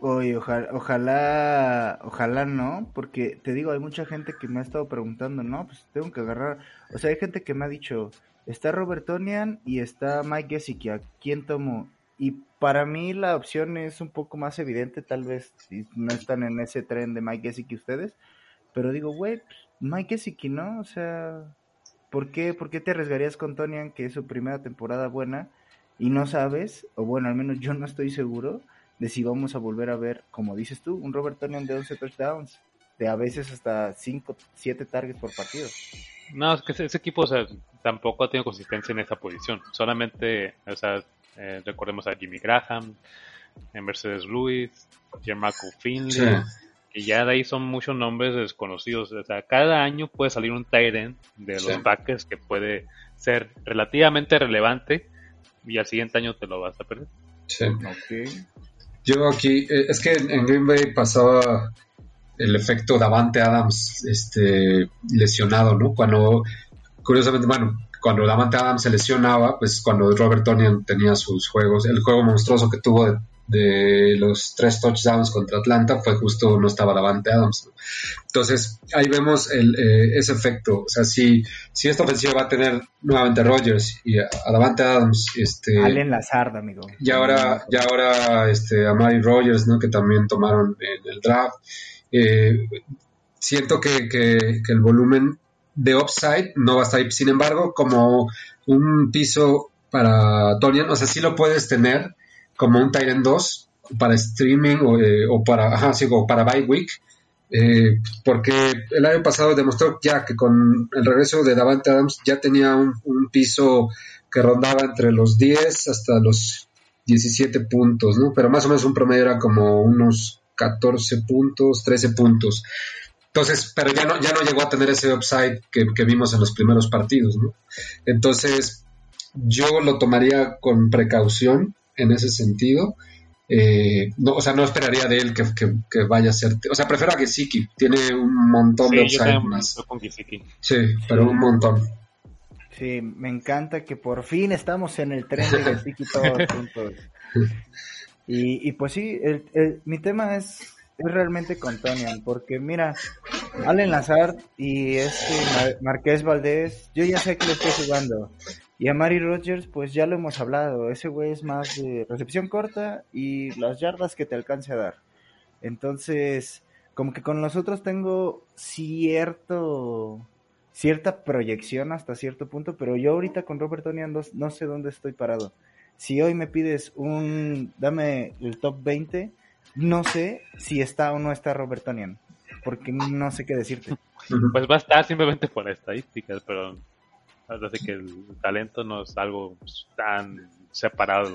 Oye, ojalá, ojalá, ojalá no, porque te digo, hay mucha gente que me ha estado preguntando, no, pues tengo que agarrar, o sea, hay gente que me ha dicho, está Robertonian y está Mike Gesicki, ¿a quién tomo? Y para mí la opción es un poco más evidente, tal vez si no están en ese tren de Mike Gesicki ustedes, pero digo, güey, pues, Mike Gesicki, ¿no? O sea, ¿por qué, ¿por qué te arriesgarías con Tonian, que es su primera temporada buena, y no sabes, o bueno, al menos yo no estoy seguro, de si vamos a volver a ver, como dices tú, un Robert Tonian de 11 touchdowns, de a veces hasta 5, 7 targets por partido. No, es que ese, equipo o sea, tampoco ha tenido consistencia en esa posición. Solamente, o sea, eh, recordemos a Jimmy Graham, en Mercedes Lewis, Jermarco Finley, y ya de ahí son muchos nombres desconocidos. O sea, cada año puede salir un Tyrant de los Packers que puede ser relativamente relevante y al siguiente año te lo vas a perder. Sí. Yo aquí, eh, es que en Green Bay pasaba el efecto Davante Adams este, lesionado, ¿no? Cuando, curiosamente, bueno, cuando Davante Adams se lesionaba, pues cuando Robert Tonian tenía sus juegos, el juego monstruoso que tuvo de de los tres touchdowns contra Atlanta fue justo no estaba Davante Adams. Entonces ahí vemos el, eh, ese efecto. O sea, si, si esta ofensiva va a tener nuevamente a Rodgers y a, Davante Adams, este, Allen Lazard, amigo. Y ahora, ya ahora este, a Mary Rodgers, ¿no? que también tomaron en el draft. Eh, siento que, que, el volumen de upside no va a estar ahí. Sin embargo, como un piso para Tonian, o sea, sí lo puedes tener como un Tyrant 2 para streaming o, eh, para, ajá, sí, para bye week. Eh, porque el año pasado demostró ya que con el regreso de Davante Adams ya tenía un, piso que rondaba entre los 10 hasta los 17 puntos, ¿no? Pero más o menos un promedio era como unos 14 puntos, 13 puntos. Entonces, pero ya no, ya no llegó a tener ese upside que, vimos en los primeros partidos. Entonces, yo lo tomaría con precaución en ese sentido. Eh, no, o sea, no esperaría de él que, vaya a ser. O sea, prefiero a Gesicki, tiene un montón de upside más. Sí, pero un montón. Sí, me encanta que por fin estamos en el tren de Gesicki todos juntos. Y, y pues sí, mi tema es, es realmente con Tonian, porque mira, Allen Lazard y este Marqués Valdés, yo ya sé que lo estoy jugando. Y a Mari Rogers, pues ya lo hemos hablado, ese güey es más de recepción corta y las yardas que te alcance a dar. Entonces, como que con nosotros tengo cierto cierta proyección hasta cierto punto, pero yo ahorita con Robert Tonian no, sé dónde estoy parado. Si hoy me pides un, dame el top 20, no sé si está o no está Robert Tonian, porque no sé qué decirte. Pues va a estar simplemente por estadísticas, pero Así que el talento no es algo pues, tan separado.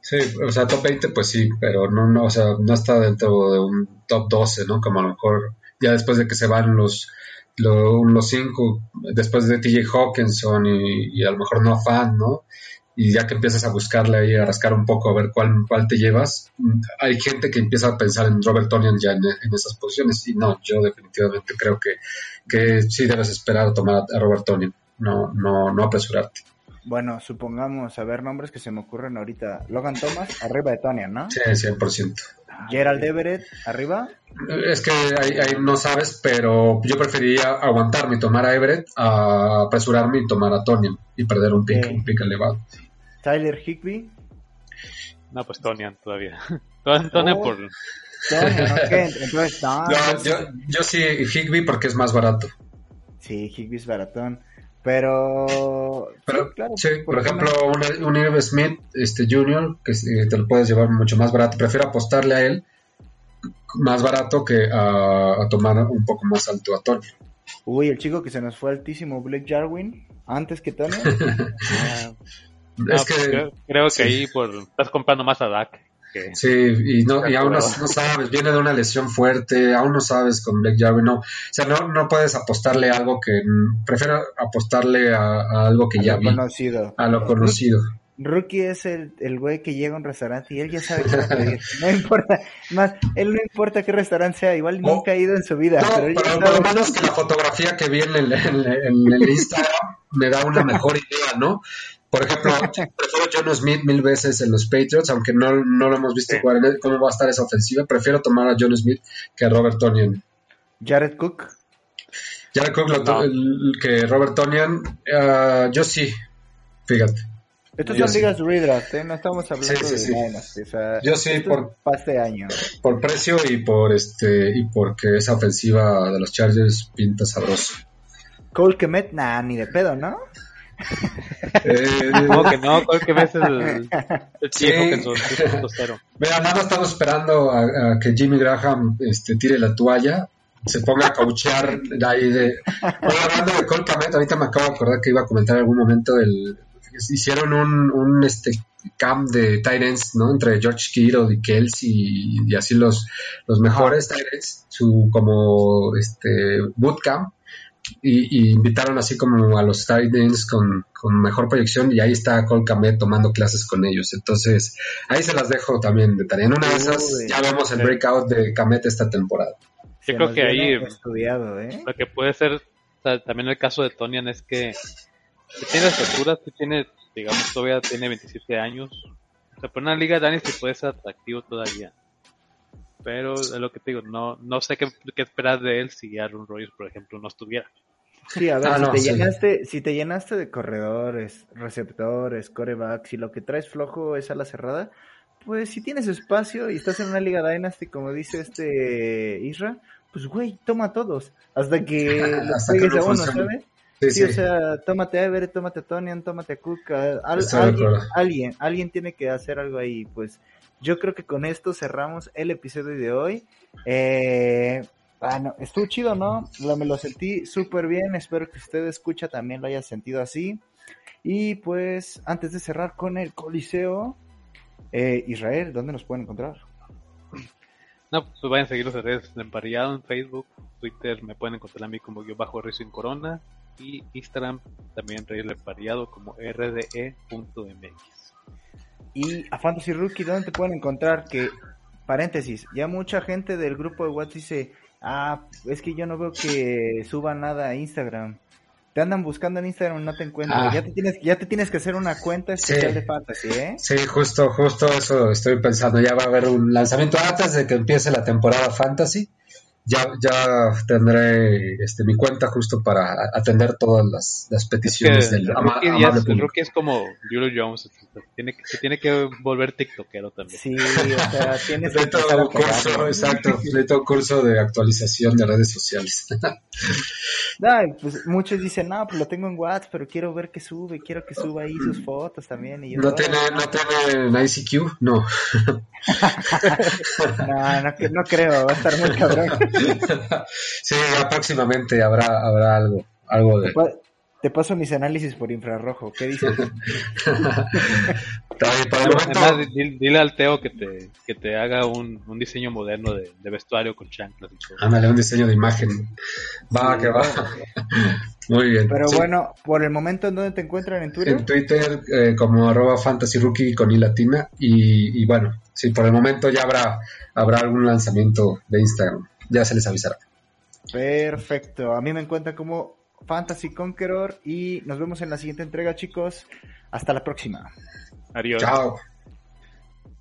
Sí, o sea, top 20 pues sí, pero no, no, o sea, no está dentro de un top 12, ¿no? Como a lo mejor ya después de que se van los los cinco, después de TJ Hawkinson y, a lo mejor no fan, ¿no? Y ya que empiezas a buscarle ahí, a rascar un poco, a ver cuál, cuál te llevas, hay gente que empieza a pensar en Robert Tonian ya en, esas posiciones. Y no, yo definitivamente creo que, que sí debes esperar a tomar a Robert Tonian no, no, no apresurarte. bueno, supongamos, a ver, nombres que se me ocurren ahorita. Logan Thomas, arriba de Tonian, ¿no? Sí, 100%. Gerald Everett, arriba. Es que ahí, ahí no sabes, pero yo preferiría aguantarme y tomar a Everett a apresurarme y tomar a Tonian y perder un pick, un pick elevado. Tyler Higby. No, pues Tonian todavía. Tonian Tonian Oh. por... Tonian, ok. Entonces, no, No, entonces- yo, yo sí Higby porque es más barato. Sí, Higby es baratón. Pero. Pero, sí, claro, sí, por ¿por qué ejemplo, un, un Irv Smith este, Junior, que eh, te lo puedes llevar mucho más barato. Prefiero apostarle a él más barato que a, a tomar un poco más alto a Tony. Uy, el chico que se nos fue altísimo, Blake Jarwin, antes que Tony. Ah, no, es pues que, creo, creo que sí. ahí por, estás comprando más a Dak. Sí, y, no, y aún no, sabes, viene de una lesión fuerte, aún no sabes con Blake Jarwin, no. O sea, no, no puedes apostarle a algo que. Prefiero apostarle a, a algo que a ya lo vi, conocido. a lo conocido. Rookie es el, el güey que llega a un restaurante y él ya sabe qué va a pedir. No importa, más, él no importa qué restaurante sea, igual No. nunca ha ido en su vida. No, pero por lo menos que la fotografía que vi en el, en el- en el Instagram me da una mejor idea, ¿no? Por ejemplo, prefiero John Smith mil veces en los Patriots, aunque no, no lo hemos visto Sí. jugar en el- cómo va a estar esa ofensiva. Prefiero tomar a John Smith que a Robert Tonian. Jared Cook. Jared Cook, lo to- No. el- que Robert Tonian, ah, yo sí, fíjate. Estos Yo son sí. ligas redraft, ¿eh? No estamos hablando Sí, sí, de. Dynasty, o sea, Yo sí, por- pase año. Por precio y por este y porque esa ofensiva de los Chargers pinta sabroso. Cole Kemet, nah, ni de pedo, ¿no? Eh, ¿Cómo que no? ¿Cuál que ves el, el Sí. chico que son 3.0? Mira, nada estamos esperando a, a que Jimmy Graham este, tire la toalla, se ponga a cauchear de ahí de... Bueno, hablando de Cole Kmet, ahorita me acabo de acordar que iba a comentar en algún momento el... Hicieron un, un este camp de ends, ¿no? Entre George Kittle y Kelsey y, y así los, los mejores ends, su como este bootcamp y, y invitaron así como a los tight ends con, con mejor proyección y ahí está Cole Kmet tomando clases con ellos. Entonces, ahí se las dejo también de tarea. En una de esas Uy. ya vemos el breakout de Kmet esta temporada. Yo creo que ahí Estudiado, ¿eh? lo que puede ser o sea, también el caso de Tonian es que si tiene estatura, si tiene, digamos, todavía tiene 27 años. O sea, por una liga Dynasty puede ser atractivo todavía. Pero es lo que te digo, no, no sé qué, qué esperar de él si Aaron Rodgers, por ejemplo, no estuviera. Sí, a ver, Ah, si, no, te sí. llenaste, si te llenaste de corredores, receptores, corebacks y lo que traes flojo es a la cerrada, pues si tienes espacio y estás en una liga Dynasty, como dice este Isra, pues güey, toma a todos, hasta que los Hasta que pegues no a uno, funcione. ¿sabes? Sí, Sí, sí. o sea, tómate a Everett, tómate a Tonian, tómate a Cook, a- de alguien, alguien, alguien tiene que hacer algo ahí, pues yo creo que con esto cerramos el episodio de hoy. Eh, bueno, estuvo chido, ¿no? Lo, me lo sentí súper bien, espero que usted escucha también lo haya sentido así. Y pues, antes de cerrar con el Coliseo, eh, Israel, ¿dónde nos pueden encontrar? No, pues vayan a seguir los redes de Emparellado en Facebook, Twitter, me pueden encontrar a mí como yo bajo Racing Corona y Instagram también Reyes Emparellado como rde.mx. Y a Fantasy Rookie, ¿dónde te pueden encontrar? Que, paréntesis, ya mucha gente del grupo de WhatsApp dice, ah, es que yo no veo que suba nada a Instagram. Te andan buscando en Instagram y no te encuentran. Ah. Ya, te tienes, ya te tienes que hacer una cuenta especial Sí. de Fantasy, ¿eh? Sí, justo, justo eso estoy pensando. Ya va a haber un lanzamiento antes de que empiece la temporada Fantasy. Ya, ya tendré este, mi cuenta justo para atender todas las, las Es que peticiones el, del ama- rookie amable público. rookie es como Julio Jones, tiene, que- se tiene que volver tiktokero también. Sí, o sea, tienes que un curso, pegarle. exacto, necesito un curso de actualización de redes sociales. Ay, pues muchos dicen, no, pues lo tengo en WhatsApp, pero quiero ver que sube, quiero que suba ahí sus fotos también. Y yo, ¿No tiene, no tiene ICQ? No. no, no, no creo, va a estar muy cabrón. Sí, ya próximamente habrá, habrá algo, algo Te, de... te paso mis análisis por infrarrojo, ¿qué dices? El momento- Además, di- dile al Teo que te, que te haga un, un diseño moderno de, de vestuario con chanclas y todo. Ándale, un diseño de imagen. Va, Sí, que va. Muy bien. Pero Sí. bueno, por el momento, ¿en dónde te encuentran? ¿En Twitter? En Twitter eh, como arroba fantasy rookie con i latina y, y bueno, sí, por el momento ya habrá, habrá algún lanzamiento de Instagram. Ya se les avisará. Perfecto. A mí me encuentran como Fantasy Conqueror y nos vemos en la siguiente entrega, chicos. Hasta la próxima. Adiós. Chao.